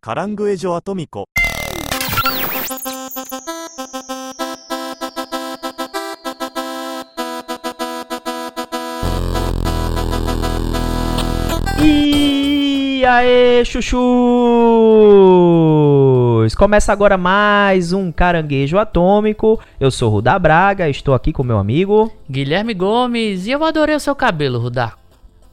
カラングエジョアトミコ E aí, chuchus! Começa agora mais um Caranguejo Atômico. Eu sou Rudá Braga, estou aqui com meu amigo. Guilherme Gomes, e eu adorei o seu cabelo, Rudá.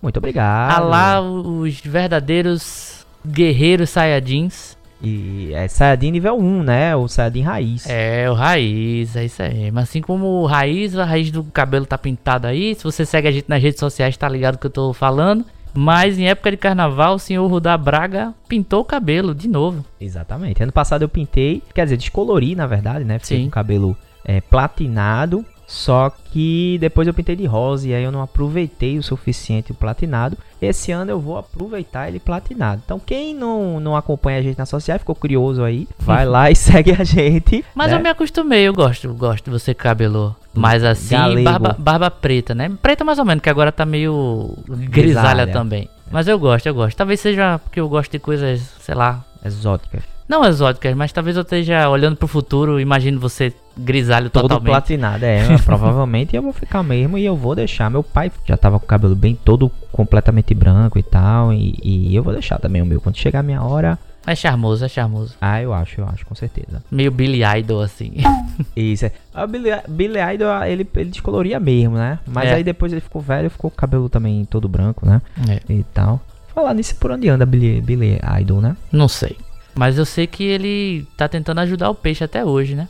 Muito obrigado. Ah lá, os verdadeiros guerreiros Saiyajins. E é Saiyajin nível 1, né? O Saiyajin raiz. É, o raiz, é isso aí. Mas assim como o raiz, a raiz do cabelo tá pintada aí. Se você segue a gente nas redes sociais, tá ligado o que eu tô falando. Mas em época de carnaval, o senhor Rudá Braga pintou o cabelo de novo. Exatamente. Ano passado eu pintei, quer dizer, descolori na verdade, né? Fiquei Sim. com o cabelo é, platinado. Só que depois eu pintei de rosa e aí eu não aproveitei o suficiente o platinado. Esse ano eu vou aproveitar ele platinado. Então quem não, não acompanha a gente na social, ficou curioso aí, vai lá e segue a gente. Mas né? eu me acostumei, eu gosto, eu gosto de você cabelo mais assim, Galego. barba, barba preta, né? Preta mais ou menos, que agora tá meio grisalha, Grisalha. também. Mas eu gosto, eu gosto. Talvez seja porque eu gosto de coisas, sei lá, Exótica. Não exóticas, mas talvez eu esteja olhando pro futuro, imagino você grisalho Todo totalmente. platinado, é. provavelmente eu vou ficar mesmo e eu vou deixar. Meu pai já tava com o cabelo bem todo completamente branco e tal. E, e eu vou deixar também o meu. Quando chegar a minha hora. É charmoso, é charmoso. Ah, eu acho, eu acho, com certeza. Meio Billy Idol, assim. Isso, é. A Billy, Billy Idol, ele, ele descoloria mesmo, né? Mas É. aí depois ele ficou velho, ficou com o cabelo também todo branco, né? É, E tal. Falar nisso, por onde anda Billy, Billy Idol, né? não sei. Mas eu sei que ele tá tentando ajudar o peixe até hoje, né?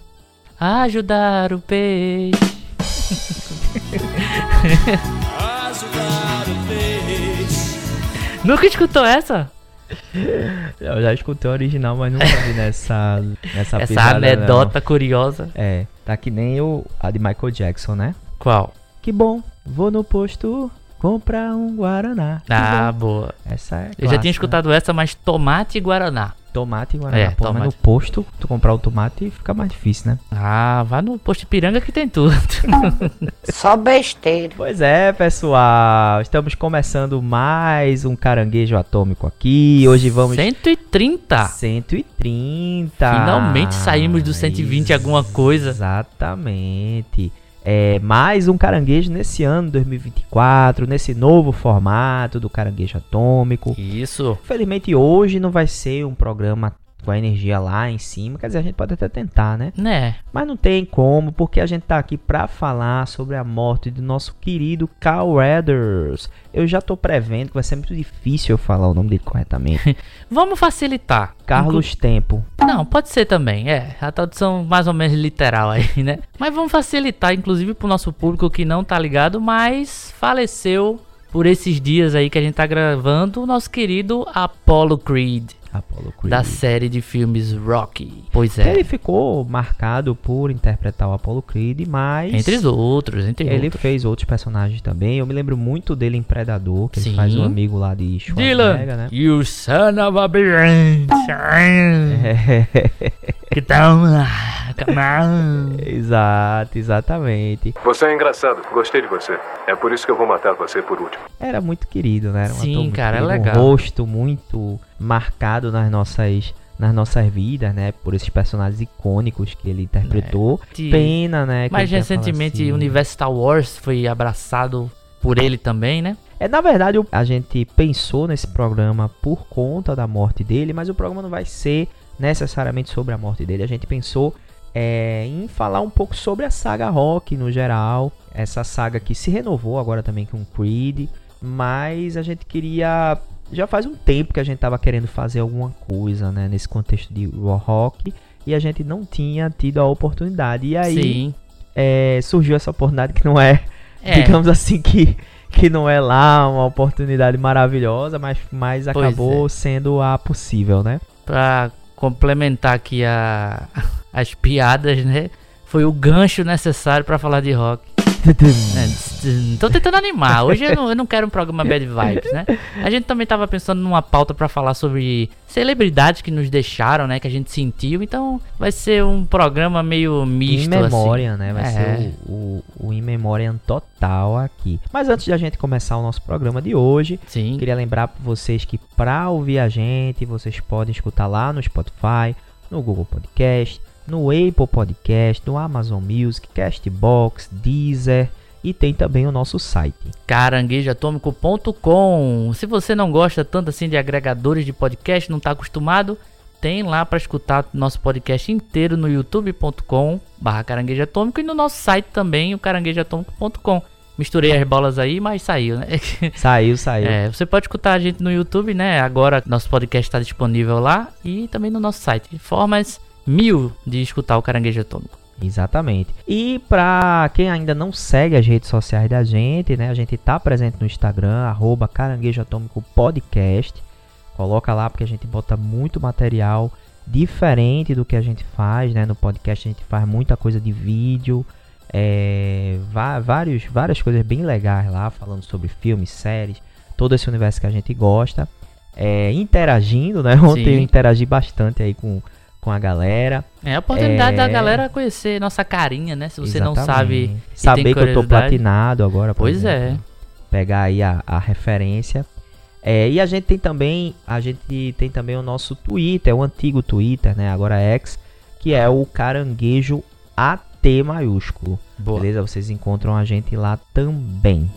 Ajudar o peixe. Nunca escutou essa? Eu já escutei a original, mas nunca vi nessa, nessa Essa pisada, não. anedota curiosa. É, tá que nem o, a de Michael Jackson, né? Qual? Que bom, vou no posto comprar um Guaraná. Que Ah, bom. boa. Essa é Eu já tinha escutado essa, mas tomate e guaraná. Tomate e Guaraná. É, Pô, mas no tomate. posto, tu comprar o tomate fica mais difícil, né? Ah, vá no posto Piranga que tem tudo. Só besteira. Pois é, pessoal. Estamos começando mais um caranguejo atômico aqui. Hoje vamos 130. 130. Finalmente saímos do 120 alguma coisa. Exatamente. É, mais um caranguejo nesse ano 2024, nesse novo formato do caranguejo atômico. Isso. Infelizmente hoje não vai ser um programa com a energia lá em cima, quer dizer, a gente pode até tentar, né? Né? Mas não tem como, porque a gente tá aqui pra falar sobre a morte do nosso querido Carl Weathers. Eu já tô prevendo que vai ser muito difícil eu falar o nome dele corretamente. Vamos facilitar. Carlos Tempo. Não, pode ser também, é. A tradução mais ou menos literal aí, né? Mas vamos facilitar, inclusive, pro nosso público que não tá ligado, mas faleceu por esses dias aí que a gente tá gravando o nosso querido Apollo Creed. Da série de filmes Rocky. Pois é. Ele ficou marcado por interpretar o Apollo Creed, mas Entre os outros, entre ele outros. fez outros personagens também. Eu me lembro muito dele em Predador, que Sim. ele faz um amigo lá de Dylan, Schwarzenegger, né? you son of a bitch. Que tal? Come on. Exato, exatamente. Você é engraçado, gostei de você. É por isso que eu vou matar você por último. Era muito querido, né? Era um Sim, cara, é querido, legal. Um rosto muito marcado nas nossas, nas nossas vidas, né? Por esses personagens icônicos que ele interpretou. De- Pena, né? que Mais recentemente, assim. o universo Star Wars foi abraçado por ele também, né? É, na verdade, o- a gente pensou nesse programa por conta da morte dele, mas o programa não vai ser necessariamente sobre a morte dele. A gente pensou é, em falar um pouco sobre a saga Rock no geral. Essa saga que se renovou agora também com Creed. Mas a gente queria. Já faz um tempo que a gente tava querendo fazer alguma coisa, né? Nesse contexto de rock. E a gente não tinha tido a oportunidade. E aí é, surgiu essa oportunidade que não é É. digamos assim que que não é lá uma oportunidade maravilhosa, mas, mas Pois acabou é. sendo a possível, né? Pra complementar aqui a, as piadas, né? Foi o gancho necessário pra falar de rock. É, Tô tentando animar. Hoje eu não, eu não quero um programa bad vibes, né? A gente também tava pensando numa pauta pra falar sobre celebridades que nos deixaram, né? Que a gente sentiu. Então vai ser um programa meio misto, em memória, né? Vai É. ser o, o, o In Memoriam total aqui. Mas antes de a gente começar o nosso programa de hoje, Sim. queria lembrar para vocês que para ouvir a gente, vocês podem escutar lá no Spotify, no Google Podcast, no Apple Podcast, no Amazon Music, Castbox, Deezer e tem também o nosso site. caranguejoatômico.com. Se você não gosta tanto assim de agregadores de podcast, não está acostumado, tem lá para escutar nosso podcast inteiro no youtube.com barra caranguejo atômico e no nosso site também, o caranguejoatômico.com. Misturei as bolas aí, mas saiu, né? Saiu, saiu. É, você pode escutar a gente no YouTube, né? Agora nosso podcast está disponível lá e também no nosso site. Formas mil de escutar o Caranguejo Atômico. Exatamente. E para quem ainda não segue as redes sociais da gente, né? A gente tá presente no Instagram, arroba Caranguejo Atômico Podcast. Coloca lá porque a gente bota muito material diferente do que a gente faz, né? No podcast a gente faz muita coisa de vídeo, é, vários, várias coisas bem legais lá, falando sobre filmes, séries, todo esse universo que a gente gosta. É, interagindo, né? Ontem Sim. eu interagi bastante aí com, com a galera. É a oportunidade É. da galera conhecer nossa carinha, né? Se você não Exatamente. sabe. e tem Saber que eu tô platinado agora. Pois é. exemplo. Pegar aí a, a referência. É, e a gente tem também, a gente tem também o nosso Twitter, o antigo Twitter, né? Agora X, que é o Caranguejo AT maiúsculo. Boa. Beleza? Vocês encontram a gente lá também.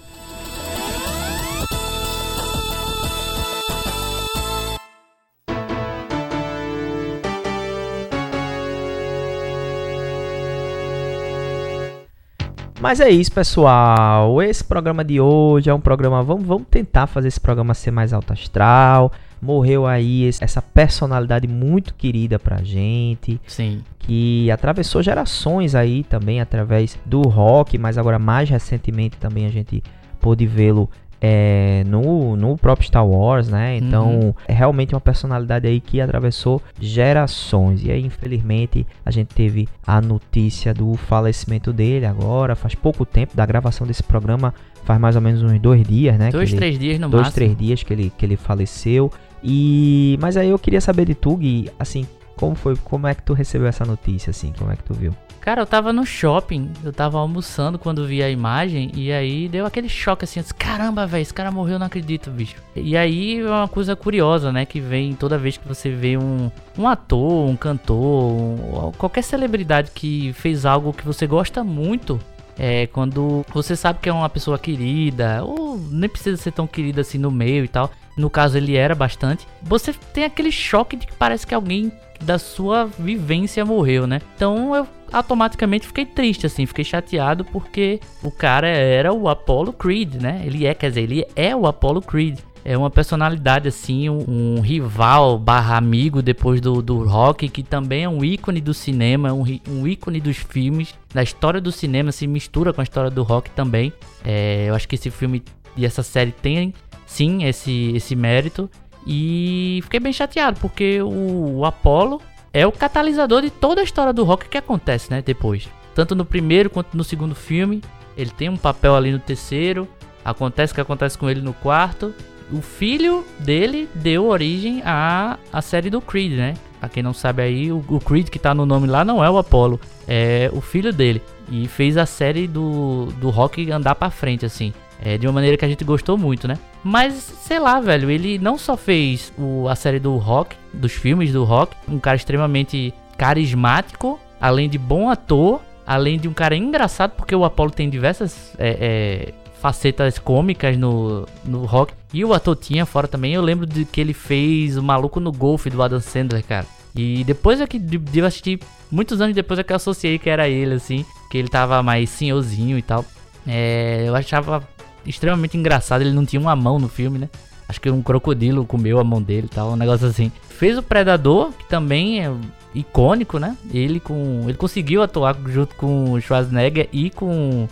Mas é isso, pessoal. Esse programa de hoje é um programa. Vamos, vamos tentar fazer esse programa ser mais alto astral. Morreu aí esse- essa personalidade muito querida pra gente Sim. que atravessou gerações aí também através do rock, mas agora mais recentemente também a gente pôde vê-lo é, no, no próprio Star Wars, né? Então Uhum. é realmente uma personalidade aí que atravessou gerações. E aí, infelizmente, a gente teve a notícia do falecimento dele agora, faz pouco tempo da gravação desse programa, faz mais ou menos uns dois dias, né? Dois, ele- três dias no dois, máximo. três dias que ele, que ele faleceu. E mas aí eu queria saber de tu, Gui, assim, como foi, como é que tu recebeu essa notícia, assim, como é que tu viu? Cara, eu tava no shopping, eu tava almoçando quando vi a imagem, e aí deu aquele choque assim, disse, caramba, velho, esse cara morreu, não acredito, bicho. E aí é uma coisa curiosa, né, que vem toda vez que você vê um, um ator, um cantor, um- qualquer celebridade que fez algo que você gosta muito, é quando você sabe que é uma pessoa querida, ou nem precisa ser tão querida assim no meio e tal. No caso, ele era bastante. Você tem aquele choque de que parece que alguém da sua vivência morreu, né? Então eu automaticamente fiquei triste, assim, fiquei chateado porque o cara era o Apollo Creed, né? Ele é, quer dizer, ele é o Apollo Creed. É uma personalidade, assim, um, um rival barra amigo depois do, do rock, que também é um ícone do cinema, um, um ícone dos filmes, da história do cinema, se mistura com a história do rock também. É, eu acho que esse filme e essa série tem, sim, esse, esse mérito. E fiquei bem chateado, porque o, o Apollo é o catalisador de toda a história do rock que acontece, né, depois. Tanto no primeiro quanto no segundo filme. Ele tem um papel ali no terceiro. Acontece o que acontece com ele no quarto. O filho dele deu origem à, à série do Creed, né? Pra quem não sabe aí, o, o Creed que tá no nome lá não é o Apollo, é o filho dele. E fez a série do, do rock andar pra frente, assim. É, de uma maneira que a gente gostou muito, né? Mas, sei lá, velho, ele não só fez o, a série do rock, dos filmes do rock, um cara extremamente carismático, além de bom ator, além de um cara engraçado, porque o Apollo tem diversas é, é, facetas cômicas no, no rock. E o ator tinha fora também. Eu lembro de que ele fez o Maluco no Golfe do Adam Sandler, cara. E depois é que eu assistir, muitos anos depois é que eu associei que era ele, assim, que ele tava mais senhorzinho e tal. É, eu achava extremamente engraçado, ele não tinha uma mão no filme, né? Acho que um crocodilo comeu a mão dele e tal, um negócio assim. Fez o Predador, que também é icônico, né? Ele com ele conseguiu atuar junto com Schwarzenegger e com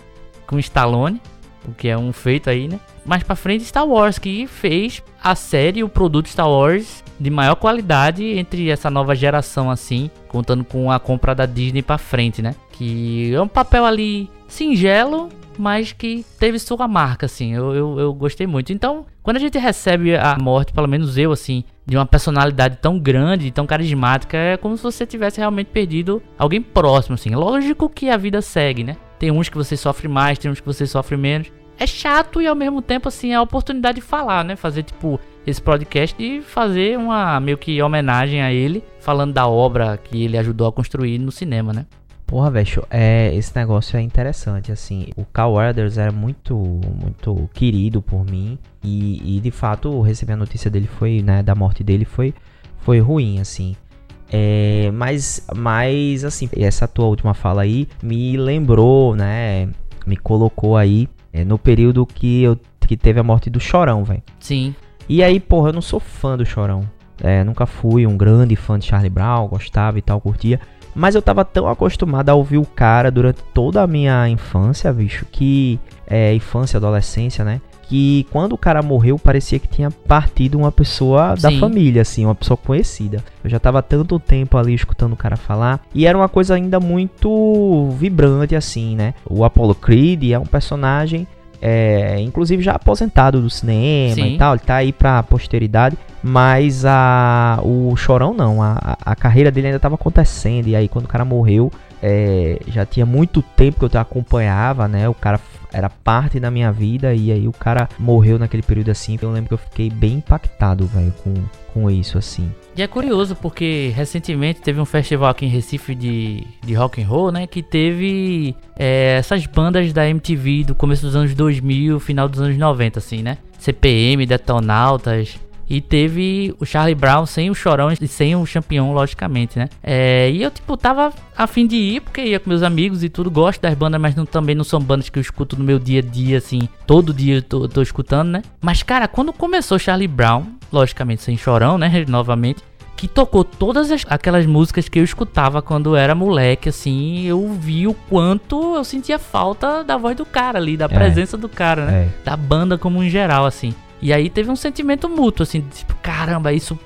com Stallone, o que é um feito aí, né? Mais pra frente Star Wars que fez a série, o produto Star Wars de maior qualidade entre essa nova geração assim, contando com a compra da Disney pra frente, né? Que é um papel ali singelo, mas que teve sua marca, assim. Eu, eu, eu gostei muito. Então, quando a gente recebe a morte, pelo menos eu, assim, de uma personalidade tão grande, tão carismática, é como se você tivesse realmente perdido alguém próximo, assim. Lógico que a vida segue, né? Tem uns que você sofre mais, tem uns que você sofre menos. É chato e ao mesmo tempo, assim, é a oportunidade de falar, né? Fazer, tipo, esse podcast e fazer uma meio que homenagem a ele, falando da obra que ele ajudou a construir no cinema, né? Porra, velho, é, esse negócio é interessante, assim. O Carl Weathers era muito, muito querido por mim. E, e, de fato, receber a notícia dele foi, né, da morte dele foi, foi ruim, assim. É, mas, mas, assim, essa tua última fala aí me lembrou, né, me colocou aí é, no período que, eu, que teve a morte do Chorão, velho. Sim. E aí, porra, eu não sou fã do Chorão. É, nunca fui um grande fã de Charlie Brown, gostava e tal, curtia. Mas eu tava tão acostumado a ouvir o cara durante toda a minha infância, bicho, que. É, infância, adolescência, né? Que quando o cara morreu, parecia que tinha partido uma pessoa da Sim. família, assim, uma pessoa conhecida. Eu já tava tanto tempo ali escutando o cara falar. E era uma coisa ainda muito vibrante, assim, né? O Apollo Creed é um personagem é, inclusive já aposentado do cinema Sim. e tal, ele tá aí pra posteridade, mas a, o Chorão não, a, a- carreira dele ainda tava acontecendo, e aí quando o cara morreu, é, já tinha muito tempo que eu acompanhava, né, o cara era parte da minha vida, e aí o cara morreu naquele período assim, eu lembro que eu fiquei bem impactado, velho, com, com isso, assim. E é curioso porque recentemente teve um festival aqui em Recife de, de rock and roll, né? Que teve é, essas bandas da MTV do começo dos anos 2000, final dos anos 90, assim, né? CPM, Detonautas. E teve o Charlie Brown sem o Chorão e sem o Champion, logicamente, né? É, e eu, tipo, tava a fim de ir, porque ia com meus amigos e tudo. Gosto das bandas, mas não, também não são bandas que eu escuto no meu dia a dia, assim. Todo dia eu tô, tô escutando, né? Mas, cara, quando começou Charlie Brown, logicamente sem Chorão, né? Novamente que tocou todas as- aquelas músicas que eu escutava quando eu era moleque, assim, eu vi o quanto eu sentia falta da voz do cara ali, da presença do cara, né? É, Da banda como em geral, assim. E aí teve um sentimento mútuo, assim, tipo, caramba, isso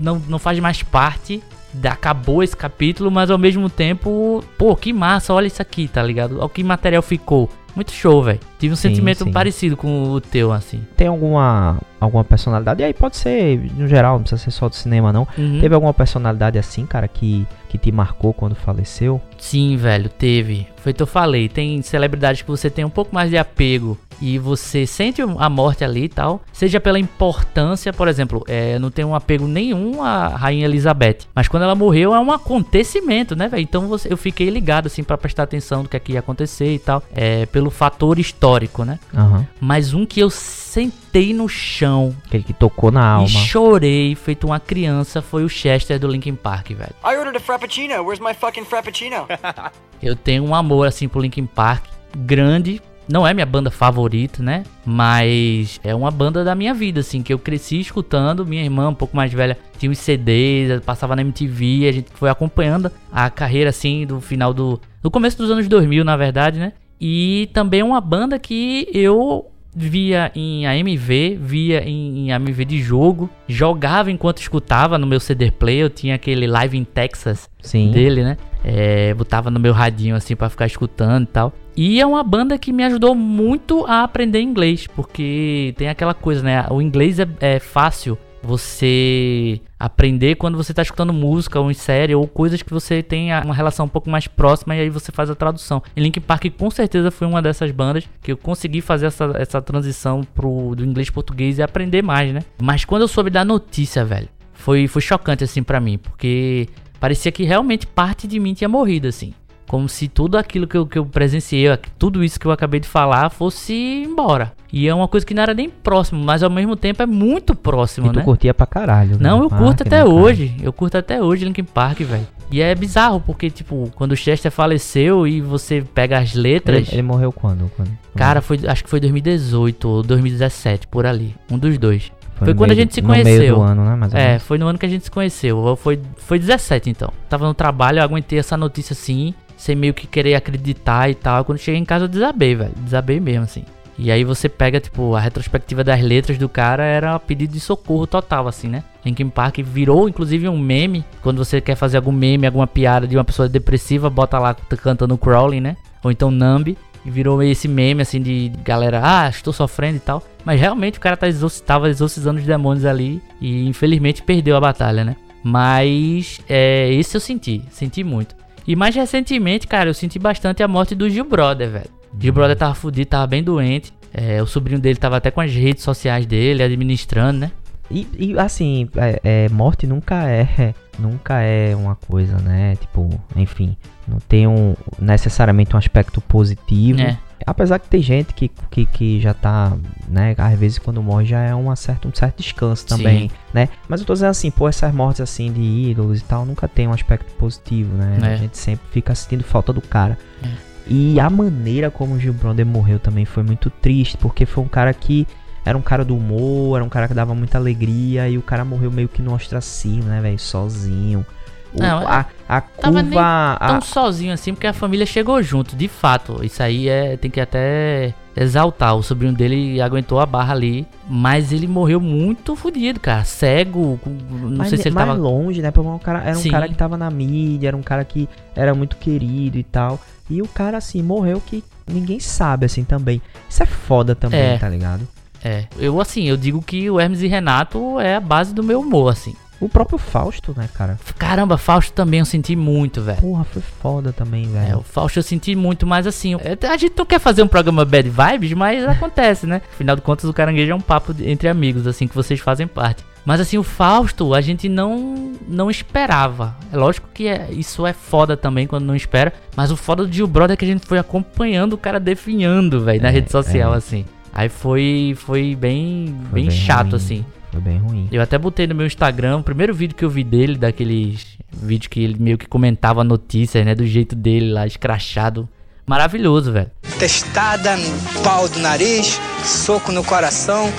não, não faz mais parte. da- Acabou esse capítulo, mas ao mesmo tempo, pô, que massa, olha isso aqui, tá ligado? Olha que material ficou. Muito show, velho. Tive um Sim, sentimento sim. parecido com o teu, assim. tem alguma, alguma personalidade, e aí pode ser, no geral, não precisa ser só do cinema não, Uhum. Teve alguma personalidade assim, cara, que, que te marcou quando faleceu? Sim, velho, teve. Foi o que eu falei. Tem celebridades que você tem um pouco mais de apego e você sente a morte ali e tal. Seja pela importância, por exemplo, é, eu não tenho um apego nenhum à Rainha Elizabeth. Mas quando ela morreu é um acontecimento, né, velho? Então você, eu fiquei ligado, assim, pra prestar atenção do que, é que ia acontecer e tal. É, pelo fator histórico, né? Aham. Mas um que eu sentei no chão Aquele que tocou na alma. e chorei, feito uma criança, foi o Chester do Linkin Park, velho. I ordered a frappuccino. Where's my fucking frappuccino? Eu tenho um amor assim pro Linkin Park grande. Não é minha banda favorita, né? Mas é uma banda da minha vida, assim, que eu cresci escutando. Minha irmã, um pouco mais velha, tinha os CDs, passava na MTV. A gente foi acompanhando a carreira, assim, do final do. Do começo dos anos 2000, na verdade, né? E também é uma banda que eu via em AMV, via em, em AMV de jogo, jogava enquanto escutava no meu CD player. Eu tinha aquele Live in Texas Sim. dele, né? É, botava no meu radinho assim pra ficar escutando e tal. E é uma banda que me ajudou muito a aprender inglês, porque tem aquela coisa, né? O inglês é, é fácil você aprender quando você tá escutando música ou em série ou coisas que você tem uma relação um pouco mais próxima e aí você faz a tradução. E Linkin Park com certeza foi uma dessas bandas que eu consegui fazer essa, essa transição pro, do inglês português e aprender mais, né? Mas quando eu soube da notícia, velho, foi, foi chocante assim pra mim, porque parecia que realmente parte de mim tinha morrido, assim. Como se tudo aquilo que eu, que eu presenciei, tudo isso que eu acabei de falar, fosse embora. E é uma coisa que não era nem próximo, mas ao mesmo tempo é muito próximo, E tu né? curtia pra caralho. Não, né? eu Ah, curto até bacana. hoje. Eu curto até hoje Linkin Park, velho. E é bizarro, porque, tipo, quando o Chester faleceu e você pega as letras. Ele, ele morreu quando? quando? Cara, foi, acho que foi 2018 ou 2017, por ali. Um dos dois. foi no quando a meio gente do- se No meio conheceu. do ano, né? É, foi no ano que a gente se conheceu. Foi, foi 17 então. Tava no trabalho, eu aguentei essa notícia assim, sem meio que querer acreditar e tal. Quando cheguei em casa eu desabei, velho. Desabei mesmo, assim. E aí você pega, tipo, a retrospectiva das letras do cara era pedido de socorro total, assim, né? Linkin Park virou, inclusive, um meme. Quando você quer fazer algum meme, alguma piada de uma pessoa depressiva, bota lá cantando Crawling, né? Ou então Numb. E virou esse meme, assim, de galera, ah, estou sofrendo e tal. Mas realmente o cara tá exorci tava exorcizando os demônios ali. E infelizmente perdeu a batalha, né? Mas é, esse eu senti, senti muito. E mais recentemente, cara, eu senti bastante a morte do Gil Brother, velho. Gil Brother tava fudido, tava bem doente. É, o sobrinho dele tava até com as redes sociais dele, administrando, né? E, e, assim, é, é, morte nunca é nunca é uma coisa, né? Tipo, enfim, não tem um, necessariamente um aspecto positivo. É. Apesar que tem gente que, que, que já tá, né? Às vezes quando morre já é uma certa, um certo descanso também, Sim. né? Mas eu tô dizendo assim, pô, essas mortes assim de ídolos e tal nunca tem um aspecto positivo, né? É. A gente sempre fica sentindo falta do cara. É. E a maneira como o Gil Brother morreu também foi muito triste, porque foi um cara que era um cara do humor, era um cara que dava muita alegria e o cara morreu meio que no ostracismo, né, velho? Sozinho. O- Não, a, a nem curva. a- Tão sozinho assim, porque a família chegou junto, de fato. Isso aí é tem que até exaltar. O sobrinho dele aguentou a barra ali, mas ele morreu muito fodido, cara. Cego, não mais, sei se ele mais tava. longe, né? Um cara, era um Sim. cara que tava na mídia, era um cara que era muito querido e tal. E o cara, assim, morreu que ninguém sabe, assim, também. Isso é foda também, É. tá ligado? É, eu assim, eu digo que o Hermes e Renato é a base do meu humor, assim. O próprio Fausto, né, cara? Caramba, Fausto também eu senti muito, velho. Porra, foi foda também, É, velho. o Fausto eu senti muito, mas assim, é, a gente não quer fazer um programa bad vibes, mas acontece, né? Afinal de contas, o caranguejo é um papo entre amigos, assim, que vocês fazem parte. Mas assim, o Fausto, a gente não não esperava. É lógico que é, isso é foda também quando não espera, mas o foda do Gil Brother é que a gente foi acompanhando o cara definhando, velho, na É, rede social, é. assim. Aí foi foi bem Foi bem, chato, ruim, assim. Foi bem ruim. Eu até botei no meu Instagram, o primeiro vídeo que eu vi dele, daqueles vídeos que ele meio que comentava notícias, né? Do jeito dele lá, escrachado. Maravilhoso, velho. testada no pau do nariz, soco no coração,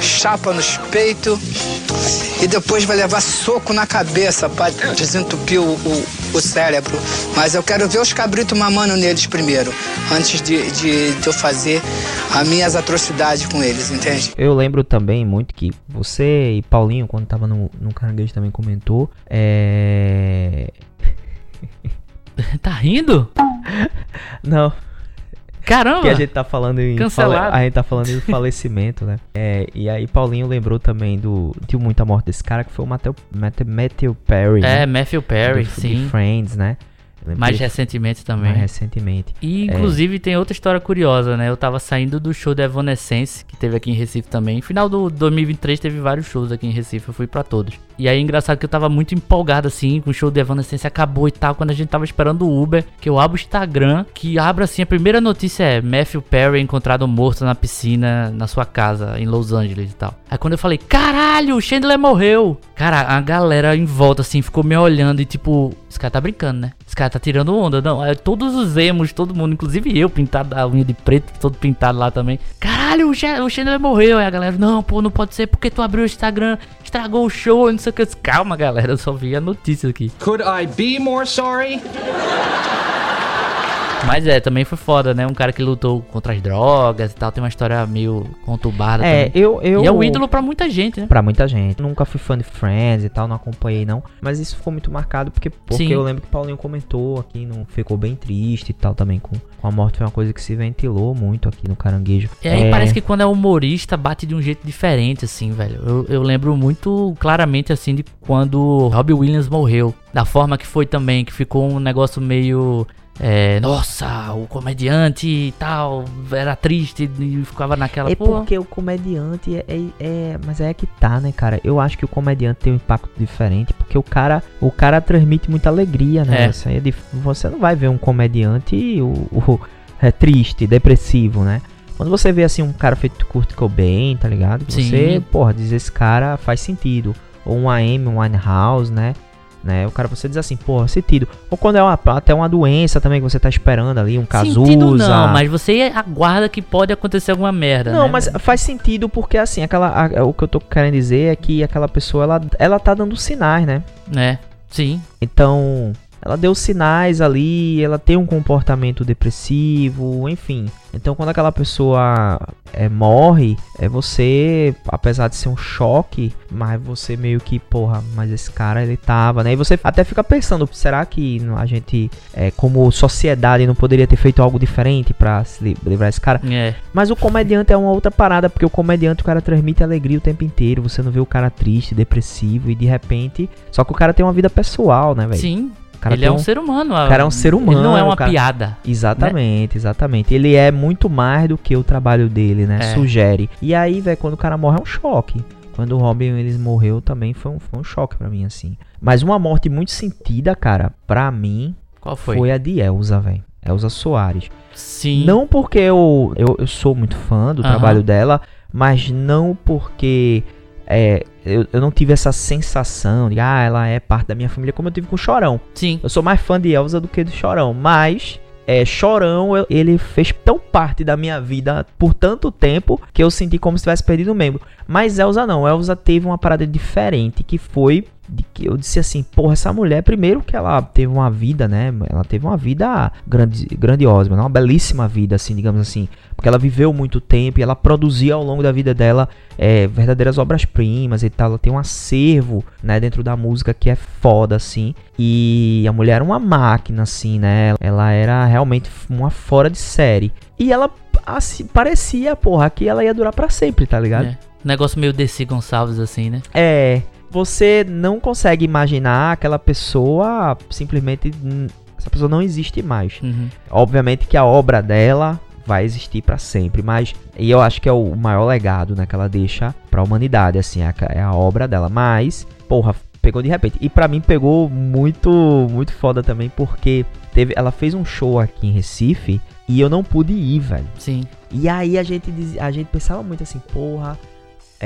chapa nos peitos e depois vai levar soco na cabeça para desentupir o, o, o cérebro. Mas eu quero ver os cabritos mamando neles primeiro, antes de, de, de eu fazer as minhas atrocidades com eles, entende? Eu lembro também muito que você e Paulinho, quando tava no, no Caranguejo, também comentou. É. Tá rindo? Não, Caramba! que a gente tá falando em. Cancelado. fale- A gente tá falando em falecimento, né? É, e aí Paulinho lembrou também do. De muita morte desse cara, que foi o Matthew, Matthew, Matthew Perry. É, né? Matthew Perry, do, de sim. Friends, né? Mais recentemente também. mais recentemente. E inclusive tem outra história curiosa, né? Eu tava saindo do show da Evanescence, que teve aqui em Recife também. Final do 2023 teve vários shows aqui em Recife, eu fui pra todos. E aí engraçado que eu tava muito empolgado assim, com o show da Evanescence acabou e tal, quando a gente tava esperando o Uber, que eu abro o Instagram, que abre assim, a primeira notícia é Matthew Perry encontrado morto na piscina na sua casa em Los Angeles e tal. Aí quando eu falei, caralho, o Chandler morreu! Cara, a galera em volta assim ficou me olhando e tipo, esse cara tá brincando, né? Esse cara tá tirando onda. Não, é, todos os emos, todo mundo, inclusive eu, pintado a unha de preto, todo pintado lá também. Caralho, o Chandler morreu. Aí a galera, não, pô, não pode ser porque tu abriu o Instagram, estragou o show, não sei o que. Calma, galera, eu só vi a notícia aqui. Could I be more sorry? Mas é, também foi foda, né? Um cara que lutou contra as drogas e tal, tem uma história meio conturbada É, também. eu, eu. E é o ídolo pra muita gente, né? Pra muita gente. Nunca fui fã de Friends e tal, não acompanhei não. Mas isso ficou muito marcado porque, porque Sim. eu lembro que Paulinho comentou aqui, não ficou bem triste e tal também com, com a morte. Foi uma coisa que se ventilou muito aqui no Caranguejo. E aí parece que quando é humorista bate de um jeito diferente, assim, velho. Eu, eu lembro muito claramente, assim, de quando Robbie Williams morreu. Da forma que foi também, que ficou um negócio meio. É, nossa, o comediante e tal, era triste e ficava naquela. É pô, porque o comediante é, é, é- Mas é que tá, né, cara? Eu acho que o comediante tem um impacto diferente. Porque o cara. O cara transmite muita alegria, né? É. Aí é Você não vai ver um comediante o, o- é, triste, depressivo, né? Quando você vê assim um cara feito Kurt Cobain, tá ligado? Sim. Você, porra, diz esse cara faz sentido. Ou um AM, um Winehouse, né? Né? O cara você diz assim, porra, sentido. Ou quando é uma, até uma doença também que você tá esperando ali, um sentido não, mas você aguarda que pode acontecer alguma merda. Não, né, mas faz sentido porque assim, aquela, a- o que eu tô querendo dizer é que aquela pessoa ela, ela tá dando sinais, né? É, sim. Então, ela deu sinais ali, ela tem um comportamento depressivo, enfim. Então, quando aquela pessoa é, morre, é você, apesar de ser um choque, mas você meio que, porra, mas esse cara ele tava, né? E você até fica pensando, será que a gente, é, como sociedade, não poderia ter feito algo diferente pra se li- livrar esse cara? É. Mas o comediante é uma outra parada, porque o comediante o cara transmite alegria o tempo inteiro. Você não vê o cara triste, depressivo e de repente. Só que o cara tem uma vida pessoal, né, velho? Sim. Cara ele é tem um ser humano. o cara é um ser humano. Ele não é uma cara. piada. Exatamente, exatamente. Ele é muito mais do que o trabalho dele, né? É. Sugere. E aí, velho, quando o cara morre é um choque. Quando o Robin Williams morreu também foi um, foi um choque pra mim, assim. Mas uma morte muito sentida, cara, pra mim, Qual foi? foi, a de Elsa, velho. Elsa Soares. Sim. Não porque eu, eu, eu sou muito fã do Aham. trabalho dela, mas não porque é, eu, eu não tive essa sensação de, ah, ela é parte da minha família, como eu tive com o Chorão. Sim. Eu sou mais fã de Elsa do que do Chorão, mas é, Chorão, eu- ele fez tão parte da minha vida por tanto tempo que eu senti como se tivesse perdido um membro. Mas Elsa não, Elsa teve uma parada diferente que foi de que eu disse assim, porra, essa mulher, primeiro que ela teve uma vida, né? Ela teve uma vida grande, grandiosa, uma belíssima vida, assim, digamos assim. Porque ela viveu muito tempo e ela produzia ao longo da vida dela é, verdadeiras obras-primas e tal. Ela tem um acervo, né, dentro da música que é foda, assim. E a mulher era uma máquina, assim, né? Ela era realmente uma fora de série. E ela assim, parecia, porra, que ela ia durar pra sempre, tá ligado? É. Negócio meio DC Gonçalves, assim, né? É, você não consegue imaginar aquela pessoa simplesmente. Essa pessoa não existe mais. Uhum. Obviamente que a obra dela vai existir pra sempre, mas e eu acho que é o maior legado, né, que ela deixa pra humanidade, assim, é a, é a obra dela. Mas, porra, pegou de repente. E pra mim pegou muito, muito foda também, porque teve, ela fez um show aqui em Recife e eu não pude ir, velho. Sim. E aí a gente, diz- a gente pensava muito assim, porra,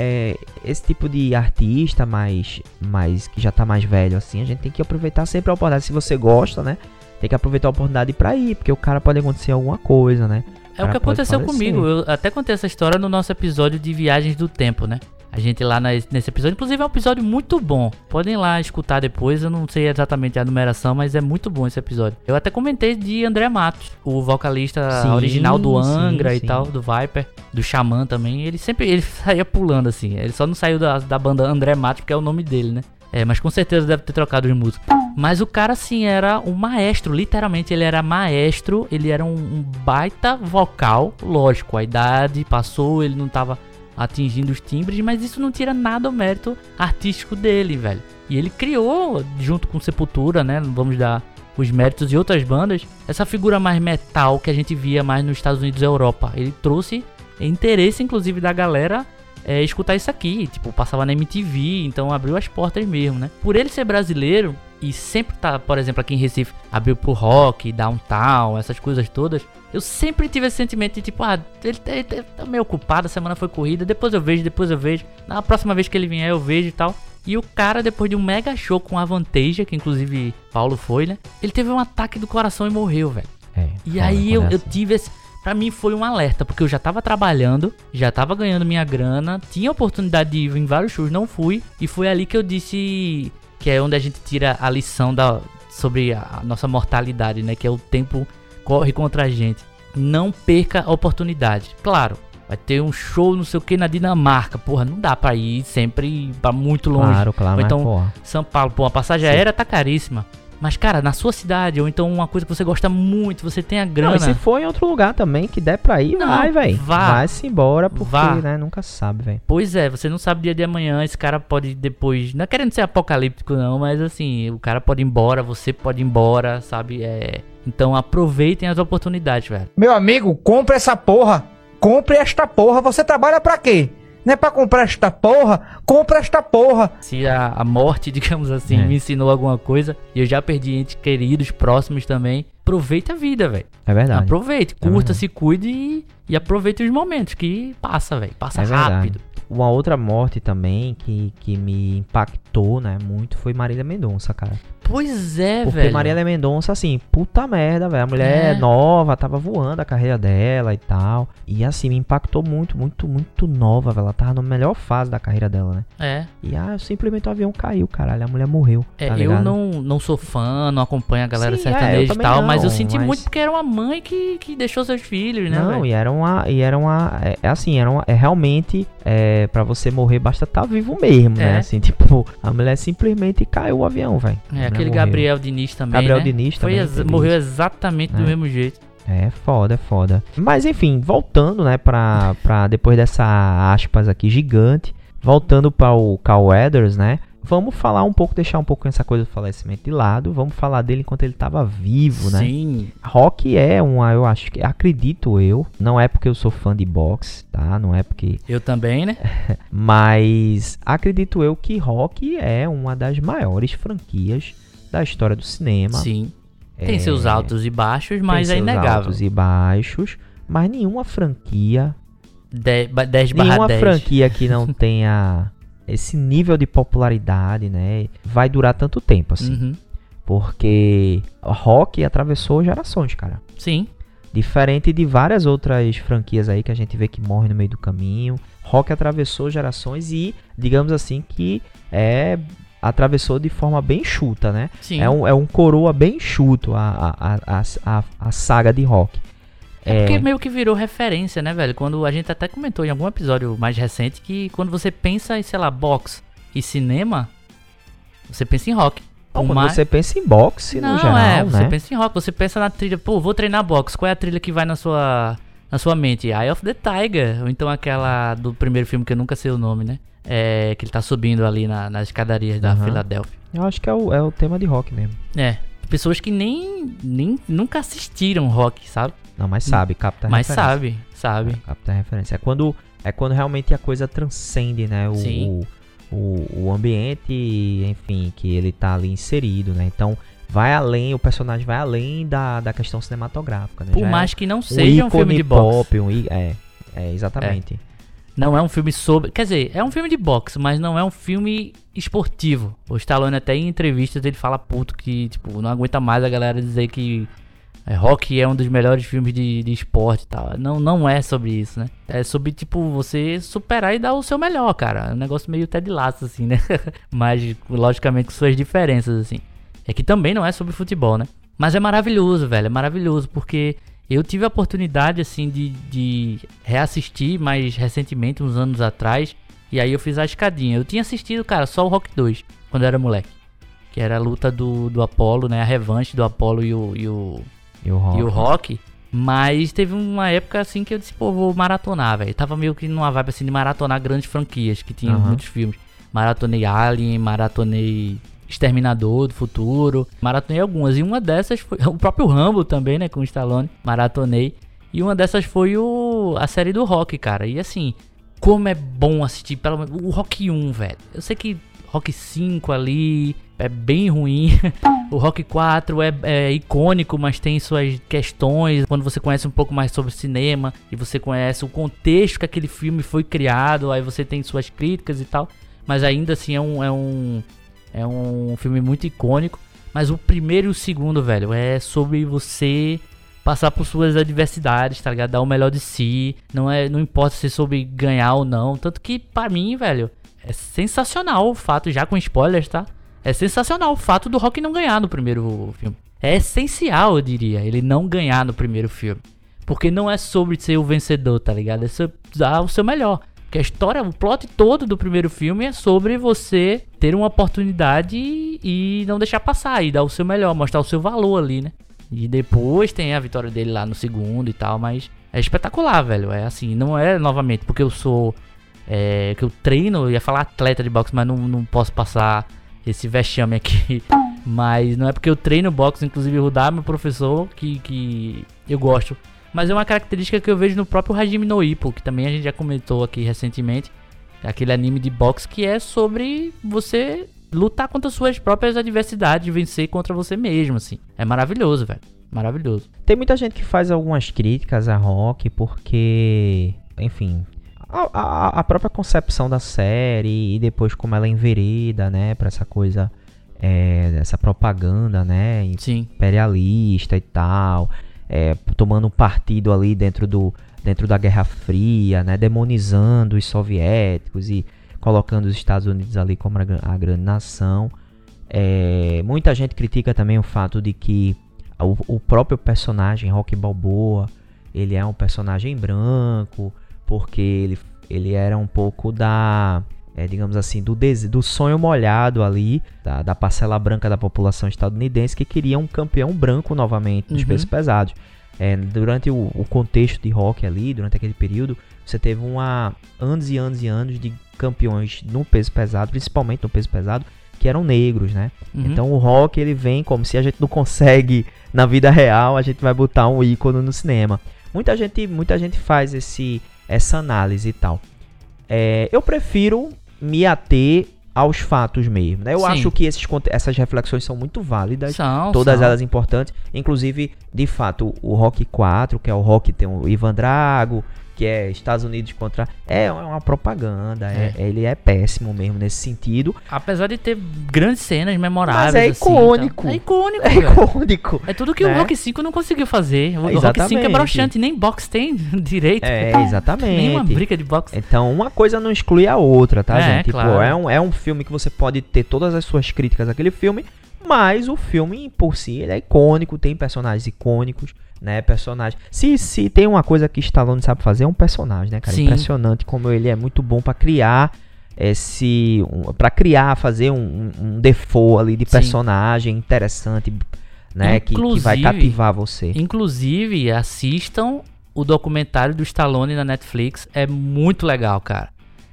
é, esse tipo de artista mais, mais que já tá mais velho assim, a gente tem que aproveitar sempre a oportunidade. Se você gosta, né? Tem que aproveitar a oportunidade pra ir, porque o cara pode acontecer alguma coisa, né? É o que aconteceu comigo. Eu até contei essa história no nosso episódio de Viagens do Tempo, né? A gente lá nesse episódio, inclusive é um episódio muito bom. Podem ir lá escutar depois, eu não sei exatamente a numeração, mas é muito bom esse episódio. Eu até comentei de André Matos, o vocalista Sim, original do sim, Angra e sim. tal, do Viper, do Xamã também. Ele sempre ele saía pulando assim. Ele só não saiu da, da banda André Matos, porque é o nome dele, né? É, mas com certeza deve ter trocado de música. Mas o cara, assim, era um maestro. Literalmente, ele era maestro. Ele era um, um baita vocal. Lógico, a idade passou, ele não tava atingindo os timbres. Mas isso não tira nada o mérito artístico dele, velho. E ele criou, junto com Sepultura, né? Vamos dar os méritos de outras bandas. Essa figura mais metal que a gente via mais nos Estados Unidos e Europa. Ele trouxe interesse, inclusive, da galera é, escutar isso aqui. Tipo, passava na MTV, então abriu as portas mesmo, né? Por ele ser brasileiro e sempre tá, por exemplo, aqui em Recife, abriu pro rock, downtown, essas coisas todas. Eu sempre tive esse sentimento de tipo, ah, ele, tá- ele tá- meio ocupado, a semana foi corrida, depois eu vejo, depois eu vejo. Na próxima vez que ele vier, eu vejo e tal. E o cara, depois de um mega show com a Vantage, que inclusive Paulo foi, né? Ele teve um ataque do coração e morreu, velho. É, E aí eu, é eu assim. tive esse. Pra mim foi um alerta, porque eu já tava trabalhando, já tava ganhando minha grana, tinha oportunidade de ir em vários shows, não fui. E foi ali que eu disse que é onde a gente tira a lição da, sobre a nossa mortalidade, né? Que é o tempo corre contra a gente. Não perca a oportunidade. Claro, vai ter um show, não sei o que, na Dinamarca. Porra, não dá pra ir sempre pra muito longe. Claro, claro, Ou mas, então, porra. São Paulo, pô, a passagem Sim. aérea tá caríssima. Mas, cara, na sua cidade, ou então uma coisa que você gosta muito, você tem a Não, grana. e se for em outro lugar também que der pra ir, Não, vai, velho. vá. Vai-se embora, porque, Vá. né, nunca sabe, velho. Pois é, você não sabe dia de amanhã, esse cara pode depois. Não é querendo ser apocalíptico, não, mas assim, o cara pode ir embora, você pode ir embora, sabe? É. Então aproveitem as oportunidades, velho. Meu amigo, compre essa porra. Compre esta porra. Você trabalha pra quê? Não é pra comprar esta porra? Compre esta porra. Se a, a morte, digamos assim, É. me ensinou alguma coisa, e eu já perdi entes queridos, próximos também, aproveita a vida, velho. É verdade. Aproveite, É curta, verdade. se cuide e, e aproveite os momentos que passa, velho. Passa É rápido. Uma outra morte também que, que me impactou, né, muito foi Marília Mendonça, cara. Pois é, Porque velho. Marília Mendonça, assim, puta merda, velho. A mulher É. nova, tava voando a carreira dela e tal. E assim, me impactou muito, muito, muito nova, velho. Ela tava na melhor fase da carreira dela, né? É. E ah, simplesmente o avião caiu, caralho. A mulher morreu. É, tá eu não, não sou fã, não acompanho a galera Sim, é, sertaneja e também tal, mas eu não, senti mas- muito porque era uma mãe que, que deixou seus filhos, né, Não, velho? e era uma. E era uma. É, é assim, era uma, é realmente. É, pra você morrer, basta estar vivo mesmo, né? É. Assim, tipo, a mulher simplesmente caiu o avião, velho. É, aquele morreu. Gabriel Diniz também, Gabriel né? Diniz Foi também, ex- morreu exatamente do É. mesmo jeito. É foda, é foda. Mas enfim, voltando, né, pra, pra depois dessa aspas aqui gigante, voltando para o Carl Weathers, né, vamos falar um pouco, deixar um pouco essa coisa do falecimento de lado, vamos falar dele enquanto ele estava vivo, né? Sim. Rock é uma, eu acho que, acredito eu, não é porque eu sou fã de boxe, tá? Não é porque Eu também, né? mas acredito eu que Rock é uma das maiores franquias da história do cinema. Sim. Tem É, seus altos e baixos, mas tem é seus inegável. altos e baixos, mas nenhuma franquia, 10 barra nenhuma 10. franquia que não tenha esse nível de popularidade, né, vai durar tanto tempo assim. Uhum. Porque Rock atravessou gerações, cara. Sim. Diferente de várias outras franquias aí que a gente vê que morrem no meio do caminho. Rock atravessou gerações e, digamos assim, que é atravessou de forma bem chuta, né? Sim. É um, é um coroa bem chuto a, a, a, a, a saga de Rock. É porque meio que virou referência, né, velho? Quando a gente até comentou em algum episódio mais recente que quando você pensa em, sei lá, boxe e cinema, você pensa em rock. Quando mais- você pensa em boxe Não, no geral, é, você né? pensa em rock, você pensa na trilha, pô, vou treinar boxe, qual é a trilha que vai na sua na sua mente? Eye of the Tiger, ou então aquela do primeiro filme que eu nunca sei o nome, né? É, que ele tá subindo ali na- nas escadarias da Aham. Filadélfia. Eu acho que é o, é o tema de Rock mesmo. É, pessoas que nem, nem nunca assistiram rock, sabe? Não, mas sabe, capta a Mas referência. sabe, sabe. É, capta a referência. É quando, é quando realmente a coisa transcende, né? O, Sim. o, o, o ambiente, enfim, que ele tá ali inserido, né? Então, vai além, o personagem vai além da, da questão cinematográfica, né? Por Já é mais que não um seja um filme de boxe. pop, um í- é, é, exatamente. Não é um filme sobre. Quer dizer, é um filme de boxe, mas não é um filme esportivo. O Stallone, até em entrevistas, ele fala puto que, tipo, não aguenta mais a galera dizer que é, Rock é um dos melhores filmes de, de esporte e tal. Não, não é sobre isso, né? É sobre, tipo, você superar e dar o seu melhor, cara. É um negócio meio Ted Lasso, assim, né? mas, logicamente, com suas diferenças, assim. É que também não é sobre futebol, né? Mas é maravilhoso, velho. É maravilhoso, porque eu tive a oportunidade, assim, de, de reassistir mais recentemente, uns anos atrás. E aí eu fiz a escadinha. Eu tinha assistido, cara, só o Rock 2, quando eu era moleque. Que era a luta do, do Apollo, né? A revanche do Apollo e o, e o, E o Rock. e o Rock. Mas teve uma época assim que eu disse, pô, vou maratonar, velho. Tava meio que numa vibe assim de maratonar grandes franquias, que tinham Aham. muitos filmes. Maratonei Alien, maratonei Exterminador do Futuro, maratonei algumas. E uma dessas foi o próprio Rambo também, né, com o Stallone, maratonei. E uma dessas foi o a série do Rock, cara. E assim, como é bom assistir pelo menos o Rock 1, velho. Eu sei que Rock 5 ali é bem ruim. O Rock 4 é, é icônico, mas tem suas questões. Quando você conhece um pouco mais sobre cinema e você conhece o contexto que aquele filme foi criado, aí você tem suas críticas e tal. Mas ainda assim é um, é um, é um filme muito icônico. Mas o primeiro e o segundo, velho, é sobre você passar por suas adversidades, tá ligado? Dar o melhor de si. Não é, não importa se é sobre ganhar ou não. Tanto que, pra mim, velho, é sensacional o fato, já com spoilers, tá? É sensacional o fato do Rock não ganhar no primeiro filme. É essencial, eu diria, ele não ganhar no primeiro filme. Porque não é sobre ser o vencedor, tá ligado? É sobre dar o seu melhor. Porque a história, o plot todo do primeiro filme é sobre você ter uma oportunidade e não deixar passar, e dar o seu melhor, mostrar o seu valor ali, né? E depois tem a vitória dele lá no segundo e tal, mas é espetacular, velho. É assim, não é novamente porque eu sou. É, que eu treino, eu ia falar atleta de boxe, mas não, não posso passar esse vexame aqui. Mas não é porque eu treino boxe, inclusive o Rudá, meu professor, que, que eu gosto. Mas é uma característica que eu vejo no próprio Hajime no Ippo, que também a gente já comentou aqui recentemente. Aquele anime de boxe que é sobre você lutar contra suas próprias adversidades, vencer contra você mesmo, assim. É maravilhoso, velho. Maravilhoso. Tem muita gente que faz algumas críticas a Rock porque, enfim, a, a- a própria concepção da série e depois como ela é envereda, né, pra essa coisa, é, essa propaganda, né, Sim. imperialista e tal, é, tomando partido ali dentro do dentro da Guerra Fria, né, demonizando os soviéticos e colocando os Estados Unidos ali como a, a grande nação. É, muita gente critica também o fato de que o, o próprio personagem Rock Balboa ele é um personagem branco porque ele, ele era um pouco da é, digamos assim do, do sonho molhado ali da, da parcela branca da população estadunidense que queria um campeão branco novamente nos Uhum. pesos pesados É, durante o, o contexto de rock ali durante aquele período você teve uma anos e anos e anos de campeões no peso pesado principalmente no peso pesado que eram negros, né? Uhum. Então o rock ele vem como se a gente não consegue na vida real, a gente vai botar um ícone no cinema. Muita gente, muita gente faz esse essa análise e tal. É, eu prefiro me ater aos fatos mesmo, né? Eu Sim. acho que esses, essas reflexões são muito válidas, São, todas são. elas importantes. Inclusive, de fato, o Rock 4, que é o Rock tem o Ivan Drago, que é Estados Unidos contra. É uma propaganda. é- ele é péssimo mesmo nesse sentido. Apesar de ter grandes cenas memoráveis. Mas é assim, icônico. então- é icônico. É velho. icônico. É tudo que né? o Rock 5 não conseguiu fazer. O Rock 5 é Exatamente. broxante, nem box tem direito. É, Nenhuma exatamente. briga de boxe. Então, uma coisa não exclui a outra, tá, É, gente? Tipo, claro. é, um, é um filme que você pode ter todas as suas críticas àquele filme, mas o filme por si ele é icônico, tem personagens icônicos, né? Personagens. Se, se tem uma coisa que Stallone sabe fazer, é um personagem, né, cara? Sim. Impressionante como ele é muito bom pra criar esse. Um, para criar, fazer um, um, default ali de Sim. personagem interessante, né? Que, que vai cativar você. Inclusive, assistam o documentário do Stallone na Netflix. É muito legal, cara.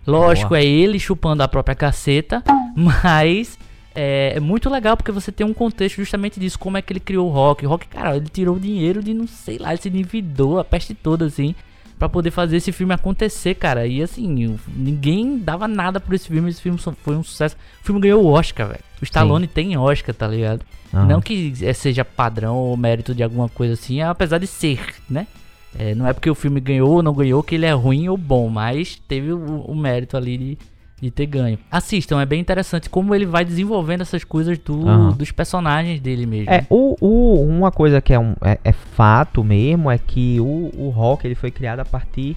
Lógico, Boa. é ele chupando a própria caceta, mas é, é muito legal porque você tem um contexto justamente disso, como é que ele criou o rock. O rock, cara, ele tirou o dinheiro de não sei lá, ele se endividou a peste toda, assim, pra poder fazer esse filme acontecer, cara. E assim, ninguém dava nada por esse filme, esse filme foi um sucesso. O filme ganhou o Oscar, velho. O Stallone tem Oscar, tá ligado? Aham. Não que é, seja padrão ou mérito de alguma coisa assim, apesar de ser, né? É, não é porque o filme ganhou ou não ganhou que ele é ruim ou bom, mas teve o, o mérito ali de, de ter ganho. Assistam, é bem interessante como ele vai desenvolvendo essas coisas do, Aham. dos personagens dele mesmo. É, o, o- uma coisa que é, um, é, é fato mesmo é que o, o rock ele foi criado a partir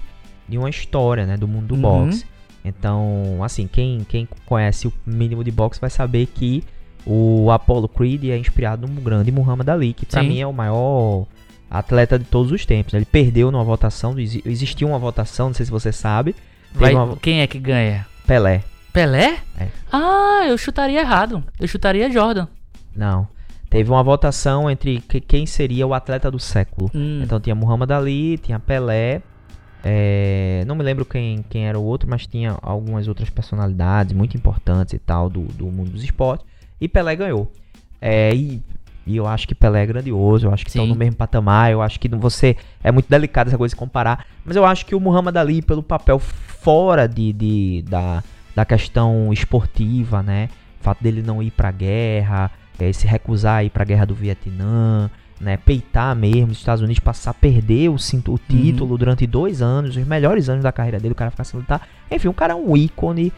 de uma história, né, do mundo do Uhum. boxe. Então, assim, quem, quem conhece o mínimo de boxe vai saber que o Apollo Creed é inspirado num grande Muhammad Ali, que pra mim é o maior atleta de todos os tempos. né? Ele perdeu numa votação, exi- existiu uma votação, não sei se você sabe, Vai- uma- Quem é que ganha? Pelé. Pelé? É. Ah, eu chutaria errado. Eu chutaria Jordan. Não. Teve uma votação entre que- quem seria o atleta do século. Hum. Então tinha Muhammad Ali, tinha Pelé. é, não me lembro quem, quem era o outro, mas tinha algumas outras personalidades muito importantes e tal do, do mundo dos esportes. E Pelé ganhou. É, e, e eu acho que Pelé é grandioso, eu acho que estão no mesmo patamar, eu acho que você. É muito delicado essa coisa de comparar. Mas eu acho que o Muhammad Ali, pelo papel fora de, de- da, da questão esportiva, né? O fato dele não ir pra guerra, eh, se recusar a ir pra guerra do Vietnã, né? Peitar mesmo os Estados Unidos, passar a perder o, cinto, o título durante dois anos, os melhores anos da carreira dele, o cara ficar sem lutar. Enfim, o cara é um ícone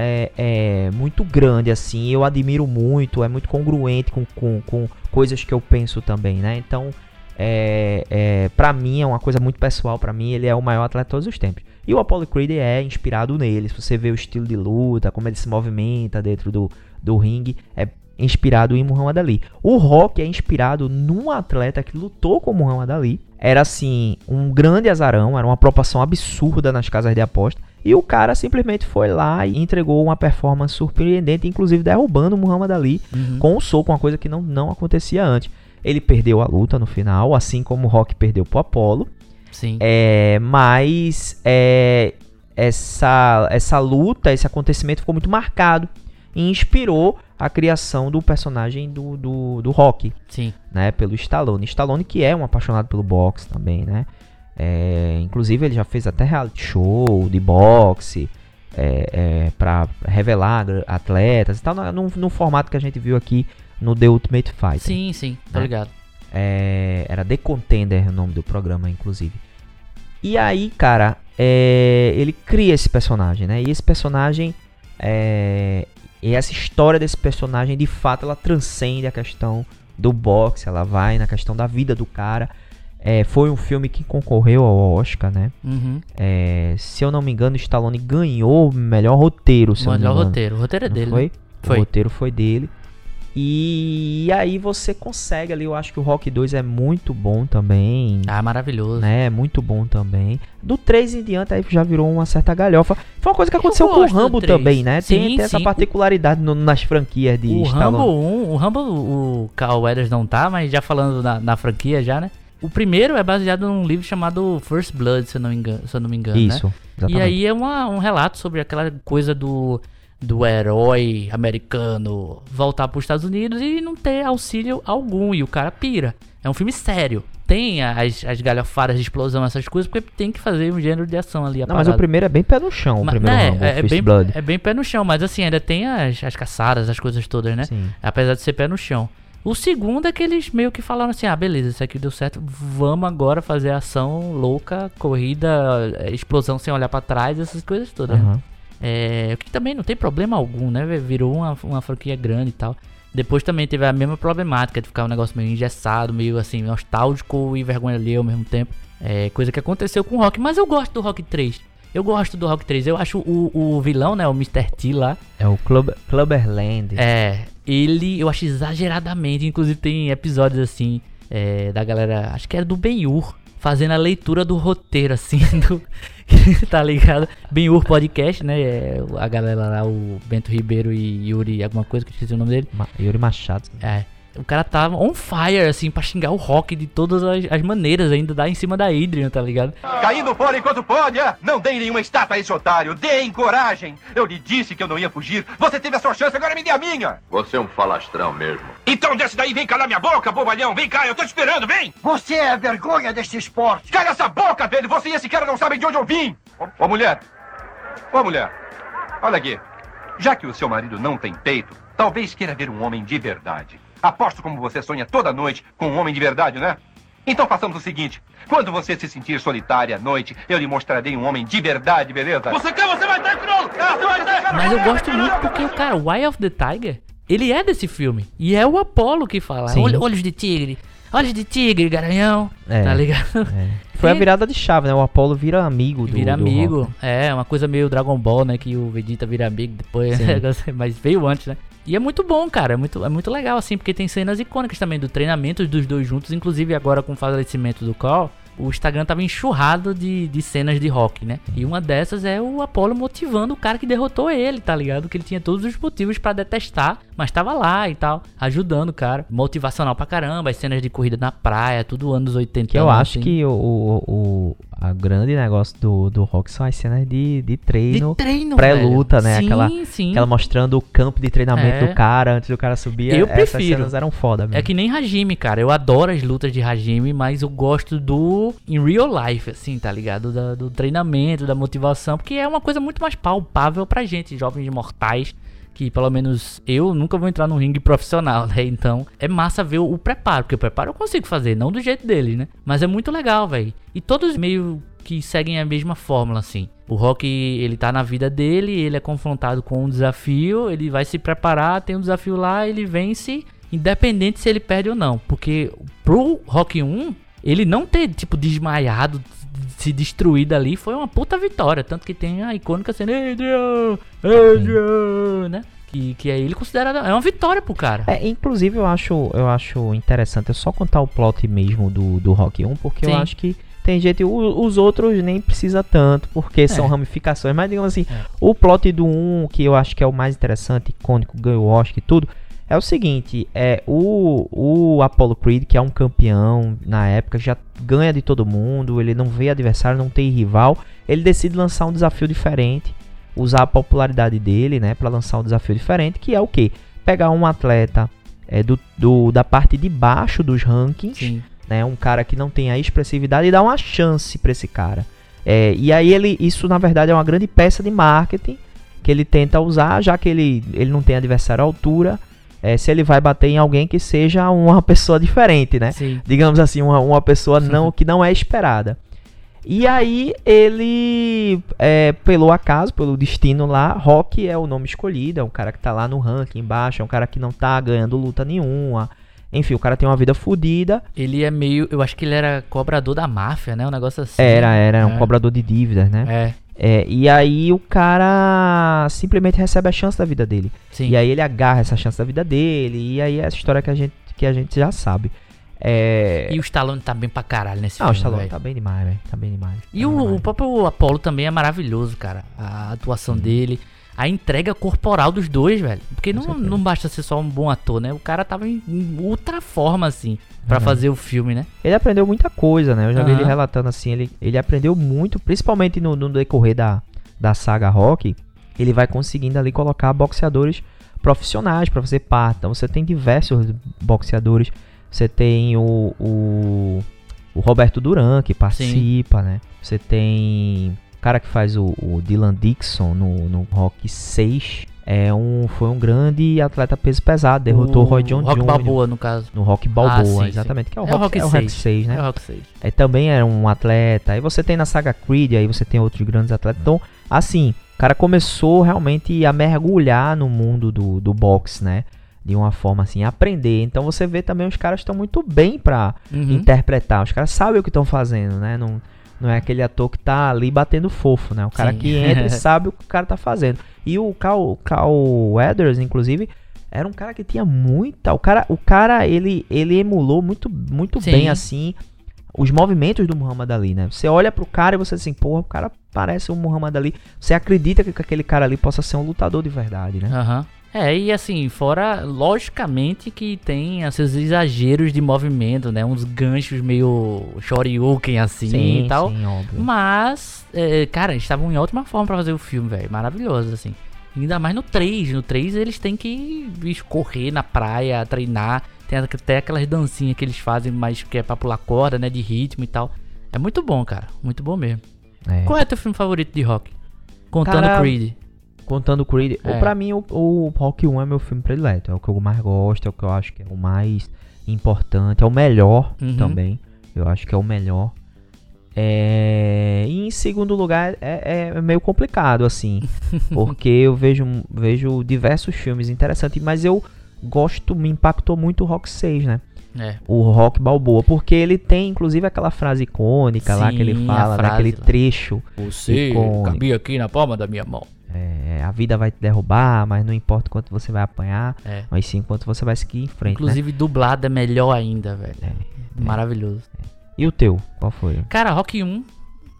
é, é, muito grande, assim. Eu admiro muito, é muito congruente com, com, com coisas que eu penso também, né? Então, é, é, pra mim, é uma coisa muito pessoal. Pra mim, ele é o maior atleta de todos os tempos. E o Apollo Creed é inspirado nele. Se você vê o estilo de luta, como ele se movimenta dentro do, do ringue, é inspirado em Muhammad Ali. O Rock é inspirado num atleta que lutou com Muhammad Ali. Era assim, um grande azarão, era uma proporção absurda nas casas de aposta. E o cara simplesmente foi lá e entregou uma performance surpreendente, inclusive derrubando o Muhammad Ali Uhum. com o soco, uma coisa que não, não acontecia antes. Ele perdeu a luta no final, assim como o Rock perdeu pro Apollo. Sim. É, mas é, essa, essa luta, esse acontecimento ficou muito marcado e inspirou a criação do personagem do, do, do Rock, Sim. né? Pelo Stallone. Stallone que é um apaixonado pelo boxe também, né? É, inclusive ele já fez até reality show de boxe é, é, para revelar atletas e tal, no, formato que a gente viu aqui no The Ultimate Fighter. Sim, sim. Tô Né? ligado. É, era The Contender o nome do programa, inclusive. E aí, cara, é, ele cria esse personagem, né? E esse personagem, é, e essa história desse personagem, de fato, ela transcende a questão do boxe, ela vai na questão da vida do cara. É, foi um filme que concorreu ao Oscar, né? Uhum. É, se eu não me engano, Stallone ganhou o melhor roteiro, se eu não me Melhor roteiro. O roteiro é Não dele. foi? né? Foi. O roteiro foi dele. E aí você consegue ali, eu acho que o Rock 2 é muito bom também. Ah, maravilhoso. Né, é muito bom também. Do 3 em diante aí já virou uma certa galhofa. Foi uma coisa que aconteceu com o Rambo 3. também, né? Tem, Sim, tem essa sim. particularidade no- nas franquias de O Stallone. Rambo 1, o Rambo, o Carl Weathers não tá, mas já falando na, na franquia já, né? O primeiro é baseado num livro chamado First Blood, se eu não, engano, se eu não me engano, né? Isso, E exatamente. aí é uma- um relato sobre aquela coisa do do herói americano voltar para os Estados Unidos e não ter auxílio algum. E o cara pira. É um filme sério. Tem as, as galhofadas de explosão, essas coisas, porque tem que fazer um gênero de ação ali. Não, mas o primeiro é bem pé no chão, o Mas- primeiro né, Rambo, é, é bem, Blood. é bem pé no chão, mas assim, ainda tem as, as caçadas, as coisas todas, né? Sim. Apesar de ser pé no chão. O segundo é que eles meio que falaram assim: ah, beleza, isso aqui deu certo, vamos agora fazer ação louca, corrida, eh, explosão sem olhar pra trás, essas coisas todas. né? É, o que também não tem problema algum, né? Virou uma, uma franquia grande e tal. Depois também teve a mesma problemática de ficar um negócio meio engessado, meio assim, nostálgico e vergonha ali ao mesmo tempo. É coisa que aconteceu com o Rock. Mas eu gosto do Rock 3. Eu gosto do Rock 3. Eu acho o, o vilão, né? O Mr. T lá. É o Club, Clubberland. É, ele eu acho exageradamente. Inclusive tem episódios assim é, da galera, acho que era do Ben-Hur, fazendo a leitura do roteiro assim, do, tá ligado? Ben-Hur Podcast, né? É, a galera lá, o Bento Ribeiro e Yuri, alguma coisa que eu esqueci o nome dele. Ma- Yuri Machado. É. O cara tava on fire, assim, pra xingar o rock de todas as, as maneiras, ainda dá em cima da Adrian, tá ligado? Caindo fora enquanto pode, é? Não deem nenhuma estátua a esse otário. Deem coragem. Eu lhe disse que eu não ia fugir. Você teve a sua chance, agora me dê a minha. Você é um falastrão mesmo. Então desce daí, vem calar minha boca, bobalhão. Vem cá, eu tô te esperando, vem. Você é a vergonha deste esporte. Cala essa boca, velho. Você e esse cara não sabem de onde eu vim. Ô, ô, mulher. Ô, mulher. Olha aqui. Já que o seu marido não tem peito, talvez queira ver um homem de verdade. Aposto como você sonha toda noite com um homem de verdade, né? Então façamos o seguinte. Quando você se sentir solitária à noite, eu lhe mostrarei um homem de verdade, beleza? Você quer, você vai ter, crioulo! Você vai ter! Mas eu gosto muito porque o cara, o Eye of the Tiger, ele é desse filme. E é o Apollo que fala. Sim. Olho- olhos de tigre. Olhos de tigre, garanhão. É. Tá ligado? É. Foi a virada de chave, né? O Apollo vira amigo do Vira do amigo. Rock. É, uma coisa meio Dragon Ball, né? Que o Vegeta vira amigo depois. Mas veio antes, né? E é muito bom, cara. É muito, é muito legal, assim, porque tem cenas icônicas também do treinamento dos dois juntos. Inclusive, agora com o falecimento do Call, o Instagram tava enxurrado de, de cenas de rock, né? E uma dessas é o Apollo motivando o cara que derrotou ele, tá ligado? Que ele tinha todos os motivos pra detestar, mas tava lá e tal, ajudando o cara. Motivacional pra caramba, as cenas de corrida na praia, tudo anos 80. Que eu acho assim. que o, o a grande negócio do, do Rock são as cenas de, de treino. De treino, pré-luta, né? Sim, aquela, sim. aquela mostrando o campo de treinamento É. do cara antes do cara subir. Eu Essas prefiro. cenas eram foda mesmo. É que nem Hajime, cara. Eu adoro as lutas de Hajime, mas eu gosto do in real life, assim, tá ligado? Da- do treinamento, da motivação, porque é uma coisa muito mais palpável pra gente, jovens mortais. Que pelo menos eu nunca vou entrar num ringue profissional, né? Então é massa ver o, preparo, porque o preparo eu consigo fazer, não do jeito deles, né? Mas é muito legal, velho. E todos meio que seguem a mesma fórmula, assim. O Rock, ele tá na vida dele, ele é confrontado com um desafio, ele vai se preparar, tem um desafio lá, ele vence, independente se ele perde ou não. Porque pro Rock 1, ele não ter, tipo, desmaiado, se destruído ali, foi uma puta vitória. Tanto que tem a icônica cena, Adrian, Adrian, né? Que, que é ele considerado, é uma vitória pro cara. É, inclusive eu acho, eu acho interessante eu só contar o plot mesmo do, do Rock 1, porque eu Sim. acho que tem gente, os outros nem precisa tanto, porque são É. ramificações, mas digamos assim, É. o plot do 1, que eu acho que é o mais interessante, icônico, ganhou o Oscar e tudo, é o seguinte, é o, o Apollo Creed, que é um campeão na época, já ganha de todo mundo, ele não vê adversário, não tem rival, ele decide lançar um desafio diferente, usar a popularidade dele, né, para lançar um desafio diferente, que é o quê? Pegar um atleta é, do, do- da parte de baixo dos rankings, Sim. né, um cara que não tem a expressividade e dar uma chance para esse cara. É, e aí ele, isso na verdade é uma grande peça de marketing que ele tenta usar, já que ele, ele não tem adversário à altura, é, se ele vai bater em alguém que seja uma pessoa diferente, né? Sim. digamos assim, uma, uma pessoa não que não é esperada. E aí ele, é, pelo acaso, pelo destino lá, Rock é o nome escolhido, é um cara que tá lá no ranking embaixo, é um cara que não tá ganhando luta nenhuma. Enfim, o cara tem uma vida fodida. Ele é meio. Eu acho que ele era cobrador da máfia, né? Um negócio assim. Era, era, um É. cobrador de dívidas, né? É, É, e aí o cara simplesmente recebe a chance da vida dele. sim. E aí ele agarra essa chance da vida dele. E aí é essa história que a gente, que a gente já sabe. É... E o Stallone tá bem pra caralho nesse Ah, o filme. Stallone velho. tá bem demais, velho. Tá bem demais. E Tá o, demais. o próprio Apollo também é maravilhoso, cara. A atuação dele. A entrega corporal dos dois, velho. Porque não, certeza. não basta ser só um bom ator, né? O cara tava em, ultra forma, assim, pra Uhum. fazer o filme, né? Ele aprendeu muita coisa, né? Eu já vi ele relatando assim, ele, ele aprendeu muito, principalmente no, no decorrer da, da saga Rock. ele vai conseguindo ali colocar boxeadores profissionais para fazer parte. Então você tem diversos boxeadores. Você tem o, o, o Roberto Duran que participa, né? Você tem cara que faz o, o Dylan Dixon no, no Rock 6. É um, foi um grande atleta peso pesado, derrotou o Roy John Rock Jr. Balboa, no caso. no Rock Balboa, Ah, sim, sim. exatamente, que é o É o Rock, Rock é o Rock 6. 6, né? É o Rock 6. É, também era um atleta. Aí você tem na saga Creed, aí você tem outros grandes atletas. Então, assim, o cara começou realmente a mergulhar no mundo do, do boxe, né? De uma forma assim, aprender. Então você vê também os caras estão muito bem pra Uhum. interpretar. Os caras sabem o que estão fazendo, né? Não, não é aquele ator que tá ali batendo fofo, né? O cara Sim. que entra e sabe o que o cara tá fazendo. E o Cal, Cal Weathers, inclusive, era um cara que tinha muita. O cara, o cara ele, ele emulou muito, muito Sim. bem assim os movimentos do Muhammad Ali, né? Você olha pro cara e você assim, porra, o cara parece um Muhammad Ali. Você acredita que aquele cara ali possa ser um lutador de verdade, né? Aham. É, e assim, fora, logicamente que tem esses exageros de movimento, né? Uns ganchos meio shoryuken assim e tal. sim, óbvio. Mas, é, cara, eles estavam em ótima forma pra fazer o filme, velho. Maravilhoso, assim. Ainda mais no 3. No 3 eles têm que escorrer na praia, treinar. Tem até aquelas dancinhas que eles fazem, mas que é pra pular corda, né? De ritmo e tal. É muito bom, cara. Muito bom mesmo. É. Qual é teu filme favorito de rock? Contando Cara, Creed. Contando o Creed, É. ou pra mim o, o Rock 1 é meu filme predileto, é o que eu mais gosto, é o que eu acho que é o mais importante, é o melhor Uhum. também, eu acho que é o melhor. É, E em segundo lugar é, é meio complicado assim, porque eu vejo, vejo diversos filmes interessantes, mas eu gosto, me impactou muito o Rock 6, né? É. O Rock Balboa, porque ele tem inclusive aquela frase icônica lá que ele Sim, fala, naquele lá. trecho. Você Icônico. cabia aqui na palma da minha mão. É, a vida vai te derrubar, mas não importa quanto você vai apanhar, É. mas sim quanto você vai seguir em frente. né? Inclusive dublado é melhor ainda, velho. É, Maravilhoso. E o teu? Qual foi? Cara, Rock 1,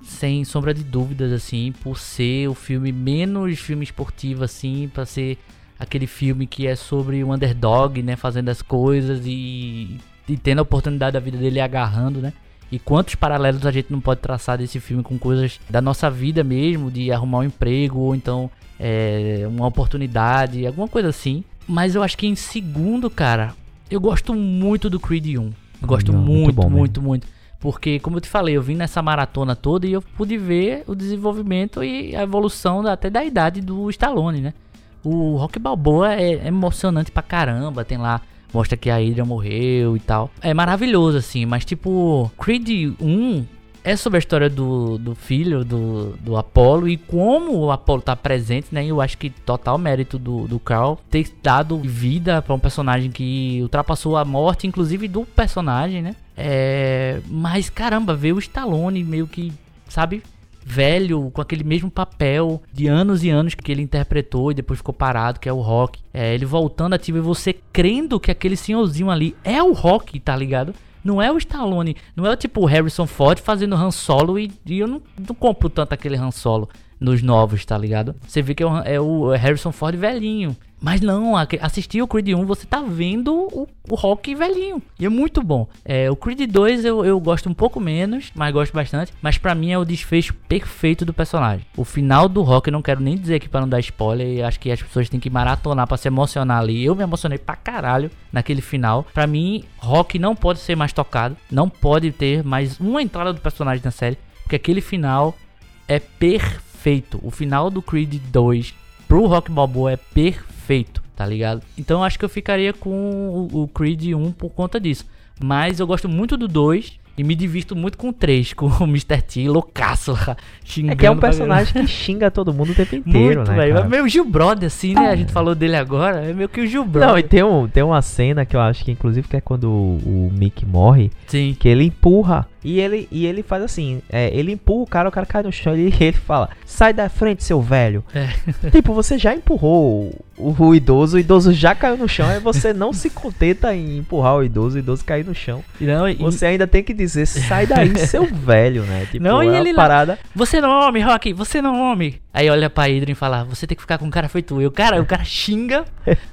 sem sombra de dúvidas, assim, por ser o filme menos filme esportivo, assim, pra ser aquele filme que é sobre o underdog, né, fazendo as coisas e, e tendo a oportunidade da vida dele agarrando, né? E quantos paralelos a gente não pode traçar desse filme com coisas da nossa vida mesmo, de arrumar um emprego ou então é, uma oportunidade, alguma coisa assim. Mas eu acho que em segundo, cara, eu gosto muito do Creed 1. Eu gosto Não, muito muito, muito, muito, Porque, como eu te falei, eu vim nessa maratona toda e eu pude ver o desenvolvimento e a evolução até da idade do Stallone, né? O Rock Balboa é, é emocionante pra caramba. Tem lá, mostra que a Adrian morreu e tal. É maravilhoso, assim, mas tipo, Creed 1 é sobre a história do, do filho do, do Apollo e como o Apollo tá presente, né? Eu acho que total mérito do, do Carl ter dado vida pra um personagem que ultrapassou a morte, inclusive do personagem, né? É, mas caramba, ver o Stallone meio que, sabe? Velho, com aquele mesmo papel de anos e anos que ele interpretou e depois ficou parado, que é o Rock. É, ele voltando ativo e você crendo que aquele senhorzinho ali é o Rock, tá ligado? Não é o Stallone, não é o tipo Harrison Ford fazendo Han Solo e, e eu não, não compro tanto aquele Han Solo nos novos, tá ligado? Você vê que é o, é o Harrison Ford velhinho. Mas não, assistir o Creed 1, você tá vendo o, o Rock velhinho. E é muito bom. É, o Creed 2 eu, eu gosto um pouco menos, mas gosto bastante. Mas pra mim é o desfecho perfeito do personagem. O final do Rock, eu não quero nem dizer aqui pra não dar spoiler. Acho que as pessoas têm que maratonar pra se emocionar ali. Eu me emocionei pra caralho naquele final. Pra mim, Rock não pode ser mais tocado. Não pode ter mais uma entrada do personagem na série. Porque aquele final é perfeito. O final do Creed 2 pro Rock Balboa é perfeito, tá ligado? Então eu acho que eu ficaria com o, o Creed 1 por conta disso. Mas eu gosto muito do 2 e me divirto muito com o 3, com o Mr. T loucaço lá, xingando. É que é um personagem que xinga todo mundo o tempo inteiro, muito, né? velho. É meio Gil Brother, assim, né? A gente falou dele agora. É meio que o Gil Brother. Não, e tem, um, tem uma cena que eu acho que inclusive que é quando o, o Mick morre, Sim. que ele empurra e ele, e ele faz assim, é, ele empurra o cara, o cara cai no chão e ele, ele fala, sai da frente, seu velho. É. Tipo, você já empurrou o, o idoso, o idoso já caiu no chão, e você não se contenta em empurrar o idoso, o idoso cair no chão. Não, e- Você ainda tem que dizer, sai daí, seu velho, né? Tipo, Não, é ele lá- parada... Você não é homem, Rock, você não é homem. Aí olha pra Adrian e fala, você tem que ficar com um cara feito eu. Cara, o cara xinga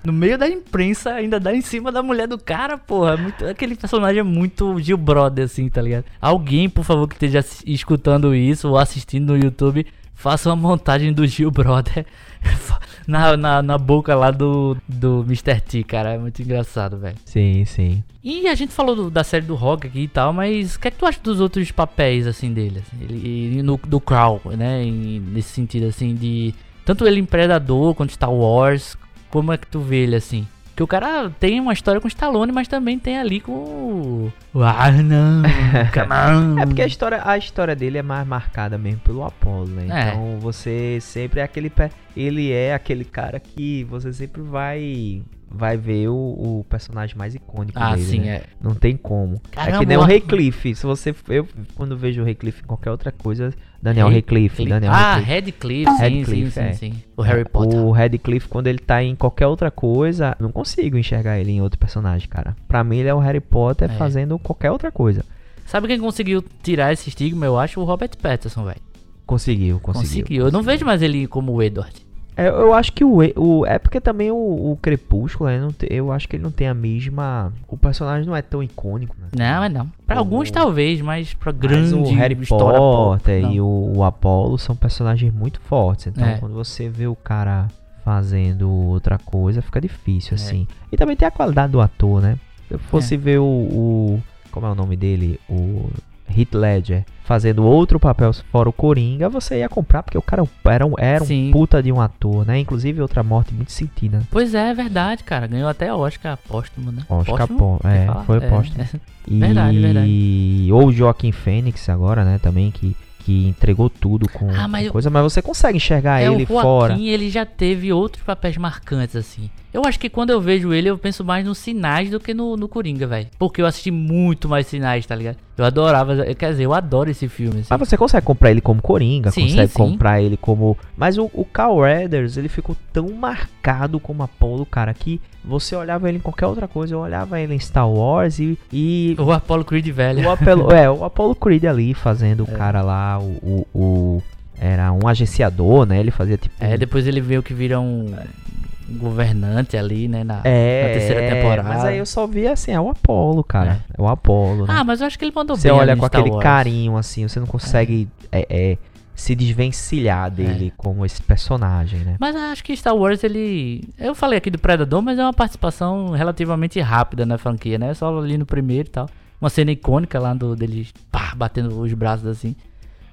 no meio da imprensa, ainda dá em cima da mulher do cara, porra. É muito- aquele personagem é muito Gil Brother, assim, tá ligado? Alguém, por favor, que esteja escutando isso ou assistindo no YouTube, faça uma montagem do Gil Brother na, na, na boca lá do, do Mr. T, cara. É muito engraçado, velho. Sim, sim. E a gente falou do- da série do Rock aqui e tal, mas o que é que tu acha dos outros papéis, assim, dele? assim? Ele, e no, do Crow, né? nesse sentido, assim, de... Tanto ele em Predador quanto Star Wars, como é que tu vê ele, assim? Porque o cara tem uma história com Stallone, mas também tem ali com o... o Arnold, come on. É porque a história, a história dele é mais marcada mesmo pelo Apollo, né? É. Então você sempre é aquele. Ele é aquele cara que você sempre vai. Vai ver o, o personagem mais icônico Ah, dele. sim, né? é. Não tem como. é Caramba, que nem o Radcliffe. Se você. Eu, quando vejo o Radcliffe em qualquer outra coisa. Daniel Radcliffe. Daniel ah, Radcliffe. Sim, Radcliffe, sim, é. sim, sim. O Harry Potter. O Radcliffe, quando ele tá em qualquer outra coisa, não consigo enxergar ele em outro personagem, cara. Pra mim, ele é o Harry Potter É. fazendo qualquer outra coisa. Sabe quem conseguiu tirar esse estigma, eu acho? O Robert Pattinson, velho. Conseguiu, conseguiu. Conseguiu. Eu não vejo mais ele como o Edward. É, eu acho que o, o é porque também o, o Crepúsculo, né, não te- eu acho que ele não tem a mesma, o personagem não é tão icônico, né? Não, é não. Pra O- alguns talvez, mas pra Mas grande o Harry pop, Potter não. e o, o Apollo são personagens muito fortes. Então, É. quando você vê o cara fazendo outra coisa, fica difícil, É. assim. E também tem a qualidade do ator, né? Se eu fosse ver o, o- Como é o nome dele? O Heath Ledger fazendo outro papel fora o Coringa, você ia comprar, porque o cara era um, era um Sim. puta de um ator, né? Inclusive, outra morte muito sentida. Pois é, é verdade, cara. Ganhou até Oscar póstumo, né? Oscar Póstumo? pó- é, foi póstumo. E... Verdade, verdade. Ou o Joaquim Fênix agora, né, também, que, que entregou tudo com, Ah, mas eu- coisa, mas você consegue enxergar É, ele o Joaquim, fora. ele já teve outros papéis marcantes, assim. Eu acho que quando eu vejo ele, eu penso mais nos sinais do que no, no Coringa, velho. Porque eu assisti muito mais sinais, tá ligado? Eu adorava, quer dizer, eu adoro esse filme, assim. Mas você consegue comprar ele como Coringa, Sim, consegue sim. comprar ele como. Mas o, o Carl ele ficou tão marcado como Apollo, cara, que você olhava ele em qualquer outra coisa. Eu olhava ele em Star Wars e. e O Apollo Creed velho. o, Apollo, é, o Apollo Creed ali fazendo É. o cara lá, o, o, o- Era um agenciador, né? Ele fazia tipo. É, depois ele veio que vira um um governante ali, né? Na, É, na terceira temporada. Mas aí eu só vi assim, é o Apollo, cara. É, o Apollo. né? Ah, mas eu acho que ele mandou Você bem. olha ali com aquele Wars. carinho, assim, você não consegue é, é, se desvencilhar dele como esse personagem, né? Mas eu acho que Star Wars, ele. Eu falei aqui do Predador, mas é uma participação relativamente rápida na franquia, né? Só ali no primeiro e tal. Uma cena icônica lá do, dele pá, batendo os braços assim.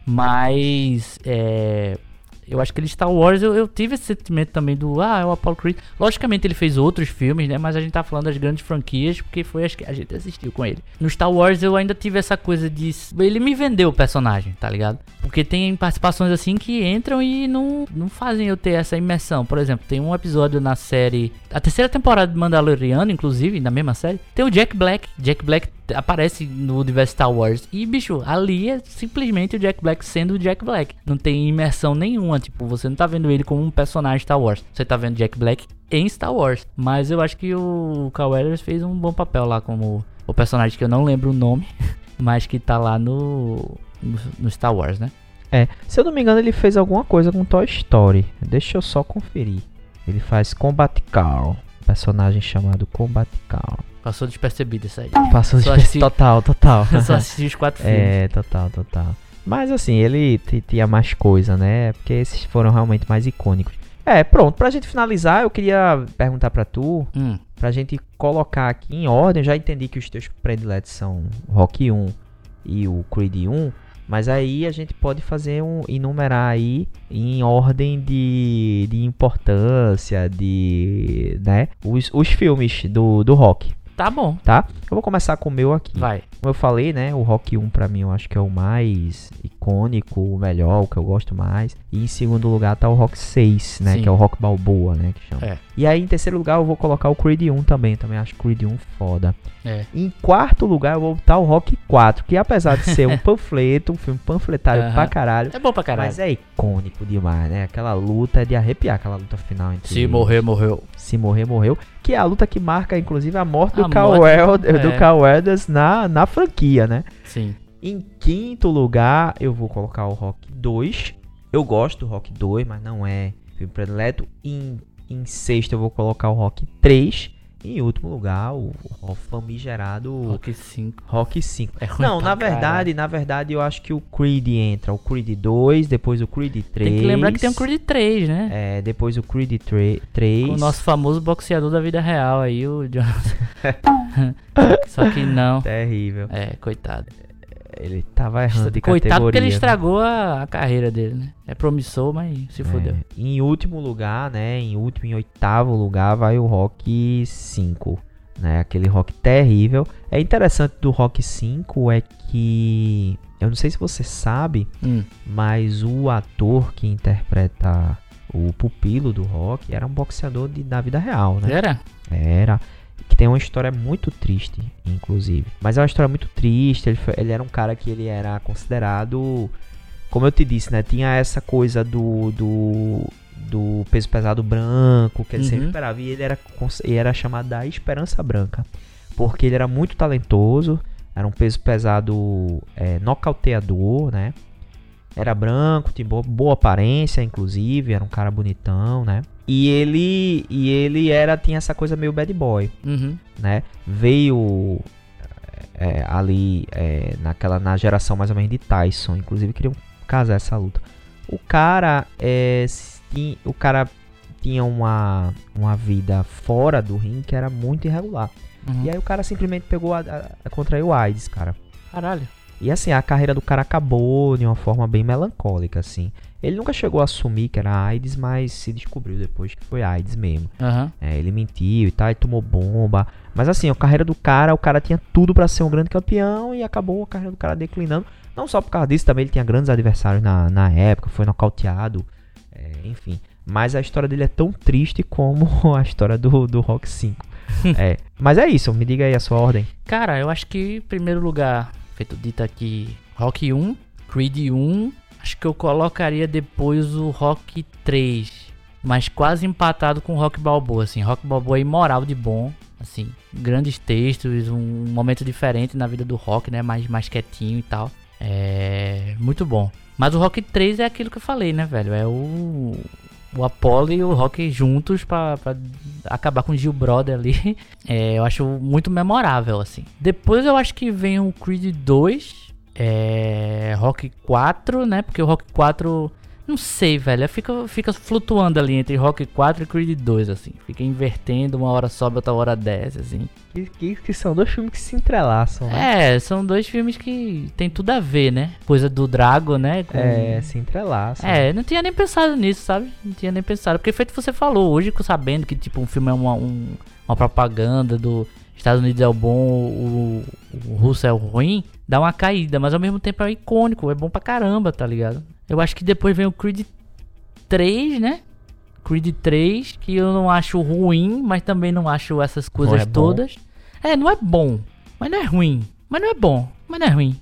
Mas. É. Eu acho que ele Star Wars, eu, eu tive esse sentimento também do. Ah, é o Apollo Creed. Logicamente ele fez outros filmes, né? Mas a gente tá falando das grandes franquias, porque foi as que a gente assistiu com ele. No Star Wars eu ainda tive essa coisa de. Ele me vendeu o personagem, tá ligado? Porque tem participações assim que entram e não, não fazem eu ter essa imersão. Por exemplo, tem um episódio na série. A terceira temporada de Mandaloriano, inclusive, na mesma série, tem o Jack Black. Jack Black aparece no universo Star Wars. E, bicho, ali é simplesmente o Jack Black sendo o Jack Black. Não tem imersão nenhuma. Tipo, você não tá vendo ele como um personagem Star Wars. Você tá vendo Jack Black em Star Wars. Mas eu acho que o Carl Weathers fez um bom papel lá como o personagem que eu não lembro o nome, mas que tá lá no, no Star Wars, né? É, se eu não me engano, ele fez alguma coisa com Toy Story. Deixa eu só conferir. Ele faz Combat Carl, personagem chamado Combat Carl. Passou despercebido isso aí. Passou Só de assisti- total, total. Eu só assisti os quatro filmes. É, total, total. Mas assim, ele tinha mais coisa, né? Porque esses foram realmente mais icônicos. É, pronto, pra gente finalizar, eu queria perguntar pra tu, Hum, pra gente colocar aqui em ordem. Eu já entendi que os teus prediletos são Rock 1 e o Creed 1. Mas aí a gente pode fazer um. enumerar aí em ordem de, de importância, de. né? Os, os filmes do, do rock, tá bom. tá? Eu vou começar com o meu aqui. Vai. Como eu falei, né? O Rock 1 pra mim eu acho que é o mais icônico, o melhor, o que eu gosto mais. E em segundo lugar tá o Rock 6, né? Sim. Que é o Rock Balboa, né? Que chama. É. E aí em terceiro lugar eu vou colocar o Creed 1 também. Também acho Creed 1 foda. É. Em quarto lugar eu vou botar o Rock 4, que apesar de ser um panfleto, um filme panfletário pra caralho. É bom pra caralho. Mas é icônico demais, né? Aquela luta é de arrepiar, aquela luta final entre Se eles. morrer, morreu. Se morrer, morreu. Que é a luta que marca, inclusive, a morte do A do é. Carl Weathers na, na franquia, né? Sim. Em quinto lugar, eu vou colocar o Rock 2. Eu gosto do Rock 2, mas não é filme predileto. Em, em sexto, eu vou colocar o Rock 3. Em último lugar, o, o famigerado Rock 5. Rock 5. É Não, na verdade, na verdade, eu acho que o Creed entra. O Creed 2, depois o Creed 3. Tem que lembrar que tem um Creed 3, né? É, depois o Creed 3. Com o nosso famoso boxeador da vida real aí, o Jonathan. Só que não. Terrível. É, coitado. Ele tava errando de Coitado categoria. porque ele né? estragou a, a carreira dele, né? É promissor, mas se fodeu. É, em último lugar, né? Em último, em oitavo lugar, vai o Rock 5. Né, aquele rock terrível. É interessante do Rock 5 é que. Eu não sei se você sabe, Hum. mas o ator que interpreta o pupilo do rock era um boxeador de, da vida real, né? Era? Era. Que tem uma história muito triste, inclusive. Mas é uma história muito triste. Ele, foi- ele era um cara que ele era considerado. Como eu te disse, né? Tinha essa coisa do. do, do peso pesado branco, que ele sempre Uhum. esperava. E ele era, ele era chamado da Esperança Branca. Porque ele era muito talentoso. Era um peso pesado é, nocauteador, né? Era branco, tinha boa, boa aparência, inclusive. Era um cara bonitão, né? E ele, e ele era tinha essa coisa meio bad boy, Uhum. né? Veio é, ali é, naquela na geração mais ou menos de Tyson, inclusive queriam casar essa luta. O cara é, s- ti- o cara tinha uma, uma vida fora do ringue que era muito irregular. Uhum. E aí o cara simplesmente pegou a, a, a contraiu o AIDS, cara. Caralho. E assim, a carreira do cara acabou de uma forma bem melancólica, assim. Ele nunca chegou a assumir que era AIDS, mas se descobriu depois que foi AIDS mesmo. Aham. É, ele mentiu e tal, e tomou bomba. Mas assim, a carreira do cara, o cara tinha tudo pra ser um grande campeão e acabou a carreira do cara declinando. Não só por causa disso, também ele tinha grandes adversários na, na época, foi nocauteado, é, enfim. Mas a história dele é tão triste como a história do, do Rock 5. é, mas é isso, me diga aí a sua ordem. Cara, eu acho que em primeiro lugar, feito dito aqui, Rock 1, Creed 1, acho que eu colocaria depois o Rock 3, mas quase empatado com o Rock Balboa, assim, Rock Balboa é imoral de bom, assim, grandes textos, um momento diferente na vida do Rock, né, mais, mais quietinho e tal, é muito bom. Mas o Rock 3 é aquilo que eu falei, né, velho, é o... O Apollo e o Rock juntos pra, acabar com o Gil Brother ali. É, eu acho muito memorável, assim. Depois eu acho que vem o Creed 2, é, Rock 4, né? Porque o Rock 4, não sei, velho. Fica, fica flutuando ali entre Rock 4 e Creed 2, assim. Fica invertendo, uma hora sobe, outra hora desce, assim. Que, que, que são dois filmes que se entrelaçam, né? É, são dois filmes que tem tudo a ver, né? Coisa do Drago, né? com- É, se entrelaçam. É, não tinha nem pensado nisso, sabe? Não tinha nem pensado. Porque feito você falou, hoje sabendo que tipo um filme é uma, um- uma propaganda do Estados Unidos é o bom, o, o russo é o ruim, dá uma caída, mas ao mesmo tempo é icônico, é bom pra caramba, tá ligado? Eu acho que depois vem o Creed 3, né? Creed 3, que eu não acho ruim, mas também não acho essas coisas é bom. todas. É, não é bom, mas não é ruim. Mas não é bom, mas não é ruim.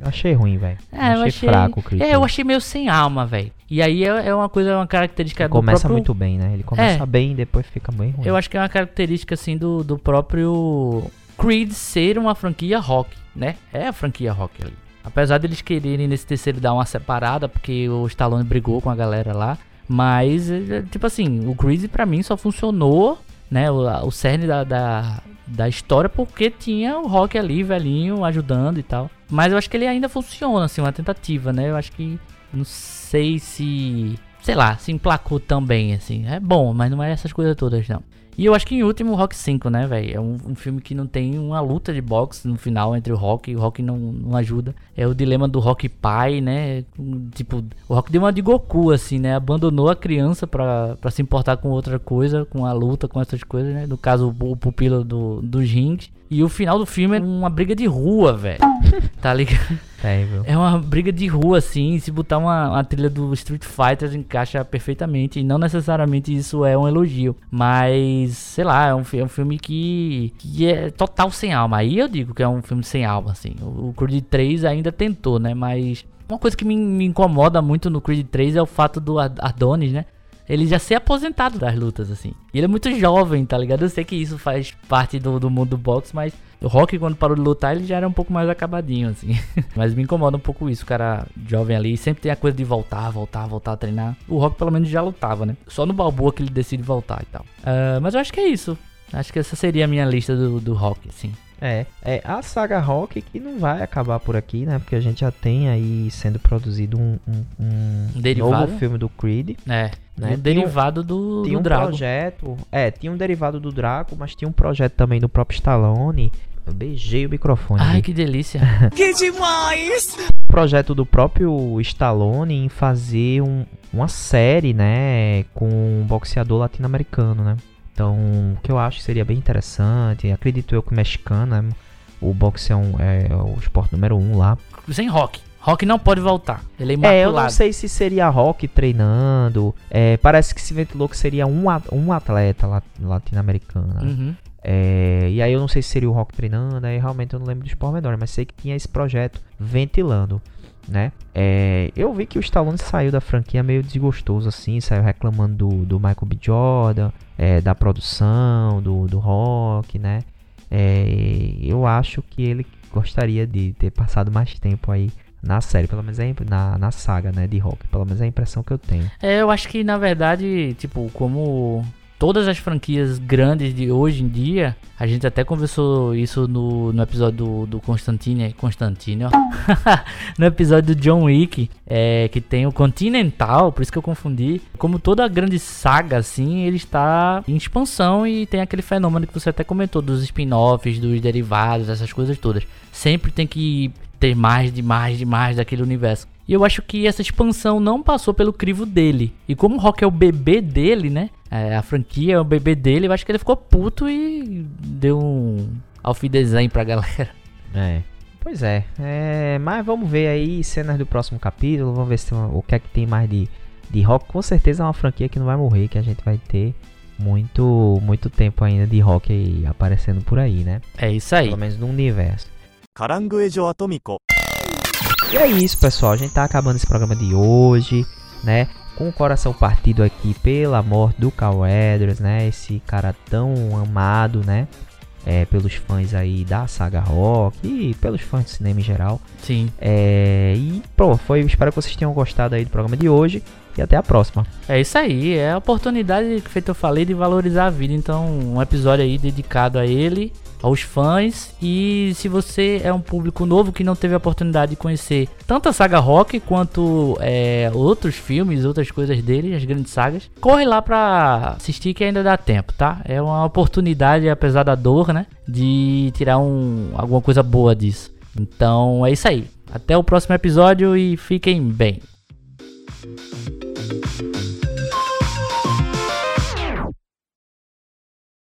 Eu achei ruim, velho. É, eu achei. fraco o Creed. É, eu achei meio sem alma, velho. E aí é, é uma coisa, uma característica do Começa próprio. muito bem, né? Ele começa É. bem e depois fica bem ruim. Eu acho que é uma característica assim do, do próprio Creed ser uma franquia rock, né? É a franquia rock ali. Apesar deles quererem nesse terceiro dar uma separada, porque o Stallone brigou com a galera lá. Mas, é, tipo assim, o Creed pra mim só funcionou, né? O, o cerne da, da, da história porque tinha o rock ali, velhinho, ajudando e tal. Mas eu acho que ele ainda funciona, assim, uma tentativa, né? Eu acho que. Não sei se. Sei lá, se emplacou também, assim. É bom, mas não é essas coisas todas, não. E eu acho que em último, o Rock 5, né, velho? É um, um filme que não tem uma luta de boxe no final entre o Rock e o Rock não, não ajuda. É o dilema do Rock pai, né? Tipo, o Rock deu uma de Goku, assim, né? Abandonou a criança pra, pra se importar com outra coisa, com a luta, com essas coisas, né? No caso, o, o pupilo do, dos rings. E o final do filme é uma briga de rua, velho. Tá ligado? Terrível. É uma briga de rua, assim. Se botar uma, uma trilha do Street Fighter, encaixa perfeitamente. E não necessariamente isso é um elogio. Mas, sei lá, é um, é um filme que, que é total sem alma. Aí eu digo que é um filme sem alma, assim. O, o Creed 3 ainda tentou, né? Mas uma coisa que me, me incomoda muito no Creed 3 é o fato do Ad- Adonis, né? Ele já ser aposentado das lutas, assim. E ele é muito jovem, tá ligado? Eu sei que isso faz parte do, do mundo do boxe, mas o Rock, quando parou de lutar, ele já era um pouco mais acabadinho, assim. mas me incomoda um pouco isso, o cara jovem ali. Sempre tem a coisa de voltar, voltar, voltar a treinar. O Rock, pelo menos, já lutava, né? Só no Balboa que ele decide voltar e tal. Ah, mas eu acho que é isso. Acho que essa seria a minha lista do, do rock, sim. É, é a saga Rock que não vai acabar por aqui, né? Porque a gente já tem aí sendo produzido um, um, um novo filme do Creed. É, Né? um derivado do, Tinha do um Drago. projeto, é, tinha um derivado do Draco, mas tinha um projeto também do próprio Stallone. Eu beijei o microfone. Ai, que delícia. projeto do próprio Stallone em fazer um- uma série, né, com um boxeador latino-americano, né? Então, o que eu acho que seria bem interessante, acredito eu que o mexicano, né, o boxe é, um- é o esporte número um lá. Sem rock. Rock não pode voltar. Ele é É, imaculado. eu não sei se seria Rock treinando, é, parece que se ventilou que seria um, um atleta lat- latino-americano, né? Uhum. É, e aí eu não sei se seria o Rock treinando, aí realmente eu não lembro dos pormenores, mas sei que tinha esse projeto ventilando, né? É, eu vi que o Stallone saiu da franquia meio desgostoso assim, saiu reclamando do, do Michael B. Jordan, é, da produção, do, do Rock, né? É, eu acho que ele gostaria de ter passado mais tempo aí na série, pelo menos é na, na saga, né, de Rock, pelo menos é a impressão que eu tenho. É, eu acho que na verdade, tipo, como todas as franquias grandes de hoje em dia, a gente até conversou isso no, no episódio do, do Constantine, Constantine, ó. no episódio do John Wick, é, que tem o Continental, por isso que eu confundi. Como toda grande saga, assim, ele está em expansão e tem aquele fenômeno que você até comentou, dos spin-offs, dos derivados, essas coisas todas. Sempre tem que ter mais, de mais, de mais daquele universo. E eu acho que essa expansão não passou pelo crivo dele. E como o Rock é o bebê dele, né? É, a franquia é o bebê dele, eu acho que ele ficou puto e deu um alfidesign pra galera. É. Pois é, é, mas vamos ver aí cenas do próximo capítulo, vamos ver se tem o que é que tem mais de, de rock. Com certeza é uma franquia que não vai morrer, que a gente vai ter muito muito tempo ainda de rock aí aparecendo por aí, né? É isso aí. Pelo menos no universo. Caranguejo Atômico. E é isso, pessoal. A gente tá acabando esse programa de hoje, né? Com o coração partido aqui pela morte do Cal Edwards, né? Esse cara tão amado, né? É, pelos fãs aí da saga rock e pelos fãs de cinema em geral. Sim. É, e pronto, foi, espero que vocês tenham gostado aí do programa de hoje. E até a próxima. É isso aí. É a oportunidade que feito eu falei de valorizar a vida. Então, um episódio aí dedicado a ele, aos fãs. E se você é um público novo que não teve a oportunidade de conhecer tanto a saga rock quanto é, outros filmes, outras coisas dele, as grandes sagas, corre lá pra assistir que ainda dá tempo, tá? É uma oportunidade, apesar da dor, né? De tirar um, alguma coisa boa disso. Então é isso aí. Até o próximo episódio e fiquem bem. you